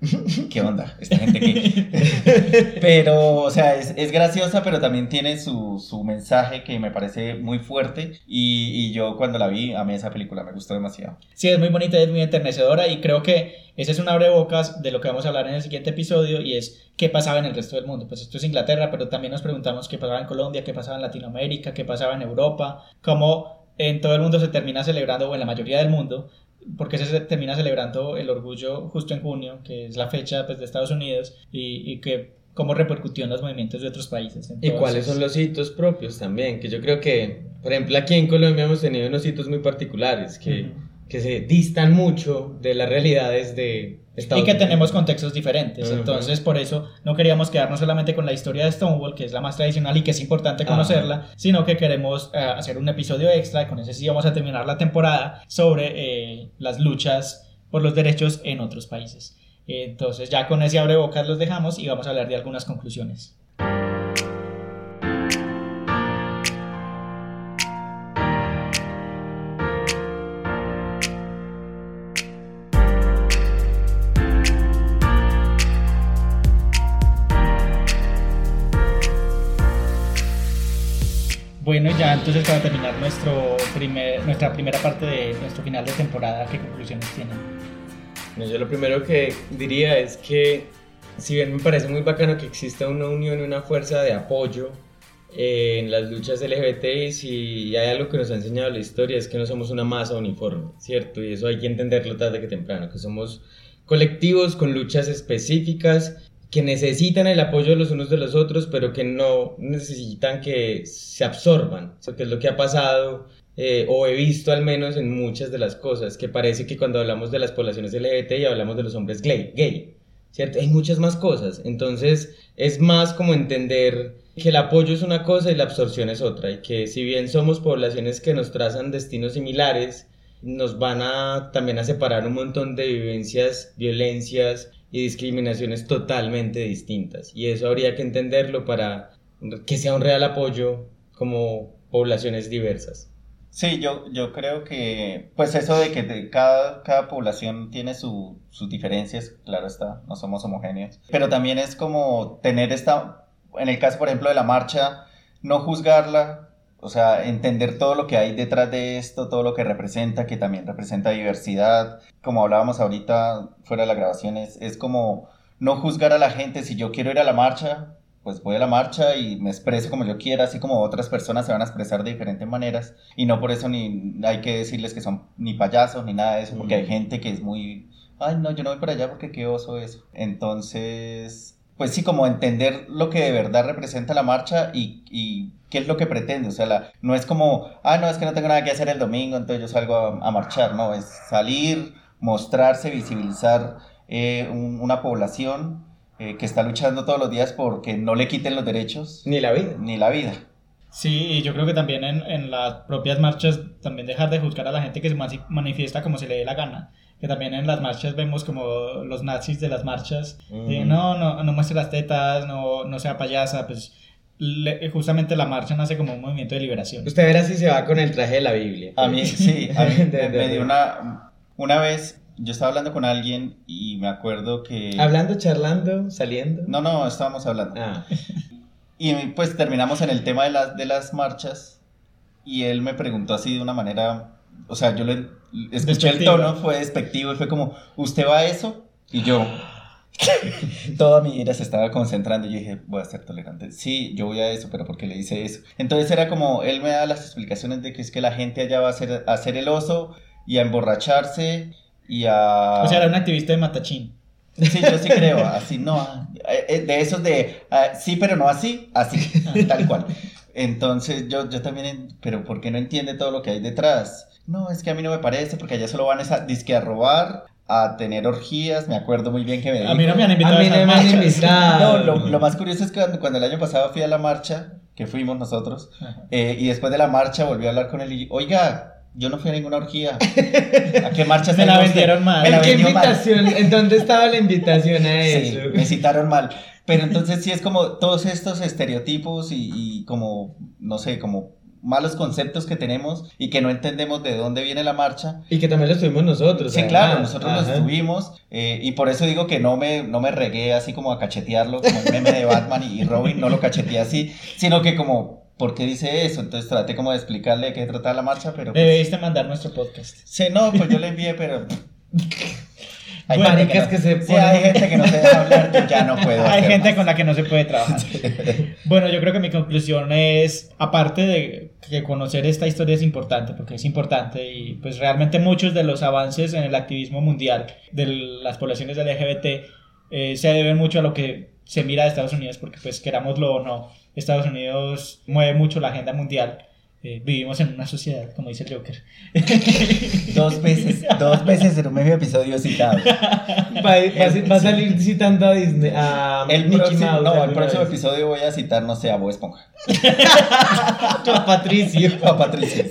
¿qué onda? Esta gente aquí. pero, o sea, es, graciosa, pero también tiene su, mensaje que me parece muy fuerte. Y, yo cuando la vi, a mí esa película me gustó demasiado. Sí, es muy bonita, es muy enternecedora y creo que ese es un abrebocas de lo que vamos a hablar en el siguiente episodio y es qué pasaba en el resto del mundo. Pues esto es Inglaterra, pero también nos preguntamos qué pasaba en Colombia, qué pasaba en Latinoamérica, qué pasaba en Europa, cómo en todo el mundo se termina celebrando, o en la mayoría del mundo, porque se termina celebrando el orgullo justo en junio, que es la fecha pues, de Estados Unidos, y, y que cómo repercutió en los movimientos de otros países. y cuáles son los hitos propios también, que yo creo que, por ejemplo, aquí en Colombia hemos tenido unos hitos muy particulares que, que se distan mucho de las realidades de, y que tenemos contextos diferentes. Entonces, por eso no queríamos quedarnos solamente con la historia de Stonewall, que es la más tradicional y que es importante conocerla, sino que queremos eh, hacer un episodio extra, y con ese sí vamos a terminar la temporada, sobre eh, las luchas por los derechos en otros países. Entonces, ya con ese abrebocas los dejamos y vamos a hablar de algunas conclusiones. Bueno, ya entonces para terminar nuestro primer, nuestra primera parte de nuestro final de temporada, ¿qué conclusiones tienen? yo lo primero que diría es que si bien me parece muy bacano que exista una unión y una fuerza de apoyo en las luchas LGBT y hay algo que nos ha enseñado la historia es que no somos una masa uniforme, ¿cierto? Y eso hay que entenderlo tarde que temprano, que somos colectivos con luchas específicas que necesitan el apoyo de los unos de los otros, pero que no necesitan que se absorban, que es lo que ha pasado eh, o he visto al menos en muchas de las cosas, que parece que cuando hablamos de las poblaciones LGBT y hablamos de los hombres gay, gay, ¿cierto? Hay muchas más cosas, entonces es más como entender que el apoyo es una cosa y la absorción es otra, y que si bien somos poblaciones que nos trazan destinos similares, nos van a también a separar un montón de vivencias, violencias, y discriminaciones totalmente distintas. Y eso habría que entenderlo para que sea un real apoyo como poblaciones diversas. Sí, yo, yo creo que, pues eso de que cada, cada población tiene sus diferencias, claro está, no somos homogéneos, pero también es como tener esta, en el caso por ejemplo de la marcha, no juzgarla o sea, entender todo lo que hay detrás de esto, todo lo que representa, que también representa diversidad. Como hablábamos ahorita fuera de la grabación, es, como no juzgar a la gente. Si yo quiero ir a la marcha, pues voy a la marcha y me expreso como yo quiera, así como otras personas se van a expresar de diferentes maneras. Y no por eso ni hay que decirles que son ni payasos ni nada de eso, porque hay gente que es muy, ay, no, yo no voy para allá porque qué oso eso. Entonces, pues sí, como entender lo que de verdad representa la marcha y, y qué es lo que pretende. O sea, la, no es como, ah, no, es que no tengo nada que hacer el domingo, entonces yo salgo a, marchar. No, es salir, mostrarse, visibilizar eh, una población eh, que está luchando todos los días porque no le quiten los derechos. Ni la vida. Ni la vida. Sí, y yo creo que también en, en las propias marchas, también dejar de juzgar a la gente que se manifiesta como se le dé la gana. Que también en las marchas vemos como los nazis de las marchas, no, no, no muestre las tetas, no, no sea payasa, pues le- justamente la marcha nace como un movimiento de liberación. Usted verá si se va con el traje de la Biblia. A mí, sí, a mí De- me, de- me de- dio una... Una vez yo estaba hablando con alguien y me acuerdo que... Hablando, charlando, saliendo. No, no, estábamos hablando. Ah, Y pues terminamos en el tema de las, de las marchas y él me preguntó así de una manera, o sea, yo le escuché el tono, fue despectivo y fue como, ¿usted va a eso? Y yo, toda mi ira se estaba concentrando y yo dije, voy a ser tolerante. Sí, yo voy a eso, pero ¿por qué le dice eso? Entonces era como, él me da las explicaciones de que es que la gente allá va a hacer, a hacer el oso y a emborracharse y a... O sea, era un activista de Matachín. Sí, yo sí creo, así no, eh, eh, de esos de ah, sí, pero no así, así, tal cual. Entonces yo, yo también, pero ¿por qué no entiende todo lo que hay detrás? No, es que a mí no me parece, porque allá solo van a, disque a robar, a tener orgías, me acuerdo muy bien que me A mí no me han invitado a a, mí no me han invitado. No, lo, lo más curioso es que cuando, cuando el año pasado fui a la marcha, que fuimos nosotros, eh, y después de la marcha volví a hablar con él y, oiga, yo no fui a ninguna orgía. ¿A qué marcha Me se la vendieron mal. Me la ¿En qué mal. invitación? ¿En dónde estaba la invitación a Sí, me citaron mal. Pero entonces sí es como todos estos estereotipos y, y como, no sé, como malos conceptos que tenemos y que no entendemos de dónde viene la marcha. Y que también lo estuvimos nosotros. Sí, además. claro, nosotros lo Ajá. estuvimos eh, y por eso digo que no me, no me regué así como a cachetearlo, como el meme de Batman y, y Robin, no lo cacheteé así, sino que como, ¿por qué dice eso? Entonces traté como de explicarle de qué trataba la marcha, pero... pues, Debiste mandar nuestro podcast. Sí, no, pues yo le envié, pero... Bueno, gente no- que se sí, hay gente que no se deja hablar, yo ya no puedo. Hay hacer gente más. con la que no se puede trabajar. Bueno, yo creo que mi conclusión es, aparte de que conocer esta historia es importante, porque es importante y pues realmente muchos de los avances en el activismo mundial de las poblaciones LGBT eh, se deben mucho a lo que se mira de Estados Unidos, porque pues querámoslo o no, Estados Unidos mueve mucho la agenda mundial. Eh, vivimos en una sociedad, como dice el Joker. Dos veces, dos veces en un medio episodio citado. Va, va a- va a salir citando a Disney. A El Mickey próximo, Mouse no, el próximo vez. episodio voy a citar, no sé, a Bob Esponja. A Patricio. A Patricia.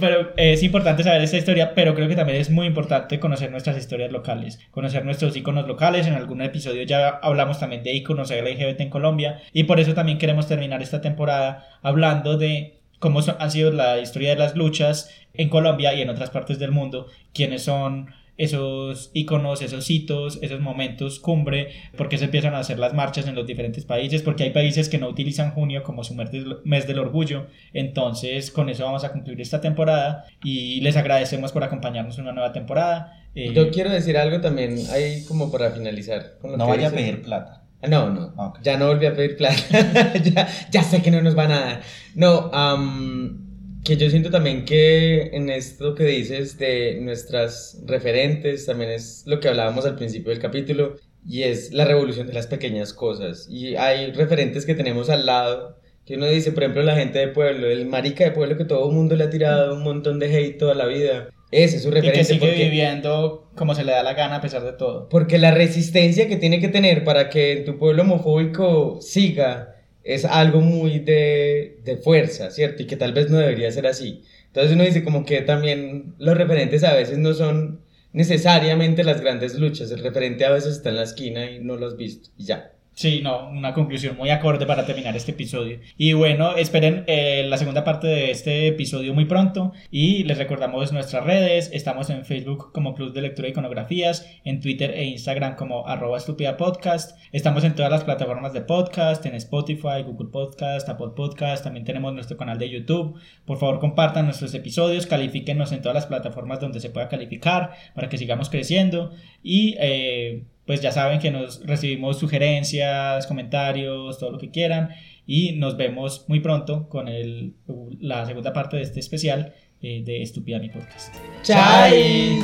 Pero eh, es importante saber esta historia, pero creo que también es muy importante conocer nuestras historias locales, conocer nuestros iconos locales. En algún episodio ya hablamos también de iconos LGBT en Colombia y por eso también queremos terminar esta temporada hablando de cómo son- ha sido la historia de las luchas en Colombia y en otras partes del mundo, quiénes son esos iconos, esos hitos, esos momentos cumbre, por qué se empiezan a hacer las marchas en los diferentes países, porque hay países que no utilizan junio como su mes del- mes del orgullo. Entonces, con eso vamos a concluir esta temporada y les agradecemos por acompañarnos en una nueva temporada. Eh, Yo quiero decir algo también ahí como para finalizar. con lo No que vaya a pedir plata. No, no, Ok. ya no volví a pedir plata. ya, ya sé que no nos van a dar. No, am, que yo siento también que en esto que dices de nuestras referentes, también es lo que hablábamos al principio del capítulo, y es la revolución de las pequeñas cosas. Y hay referentes que tenemos al lado, que uno dice, por ejemplo, la gente de pueblo, el marica de pueblo que todo el mundo le ha tirado un montón de hate toda la vida. Ese es su y referente. que sigue porque- viviendo como se le da la gana a pesar de todo. porque la resistencia que tiene que tener para que tu pueblo homofóbico siga es algo muy de, de fuerza, ¿cierto? Y que tal vez no debería ser así. Entonces uno dice como que también los referentes a veces no son necesariamente las grandes luchas. El referente a veces está en la esquina y no lo has visto. Y ya. Sí, no, una conclusión muy acorde para terminar este episodio. Y bueno, esperen eh, la segunda parte de este episodio muy pronto. Y les recordamos nuestras redes. Estamos en Facebook como Club de Lectura y Iconografías, en Twitter e Instagram como arroba estúpida podcast. Estamos en todas las plataformas de podcast, en Spotify, Google Podcast, Apple Podcast. También tenemos nuestro canal de YouTube. Por favor, compartan nuestros episodios, califíquenos en todas las plataformas donde se pueda calificar para que sigamos creciendo. Y eh, pues ya saben que nos recibimos sugerencias, comentarios, todo lo que quieran. Y nos vemos muy pronto con el, la segunda parte de este especial eh, de Estúpida Mi Podcast. ¡Chai!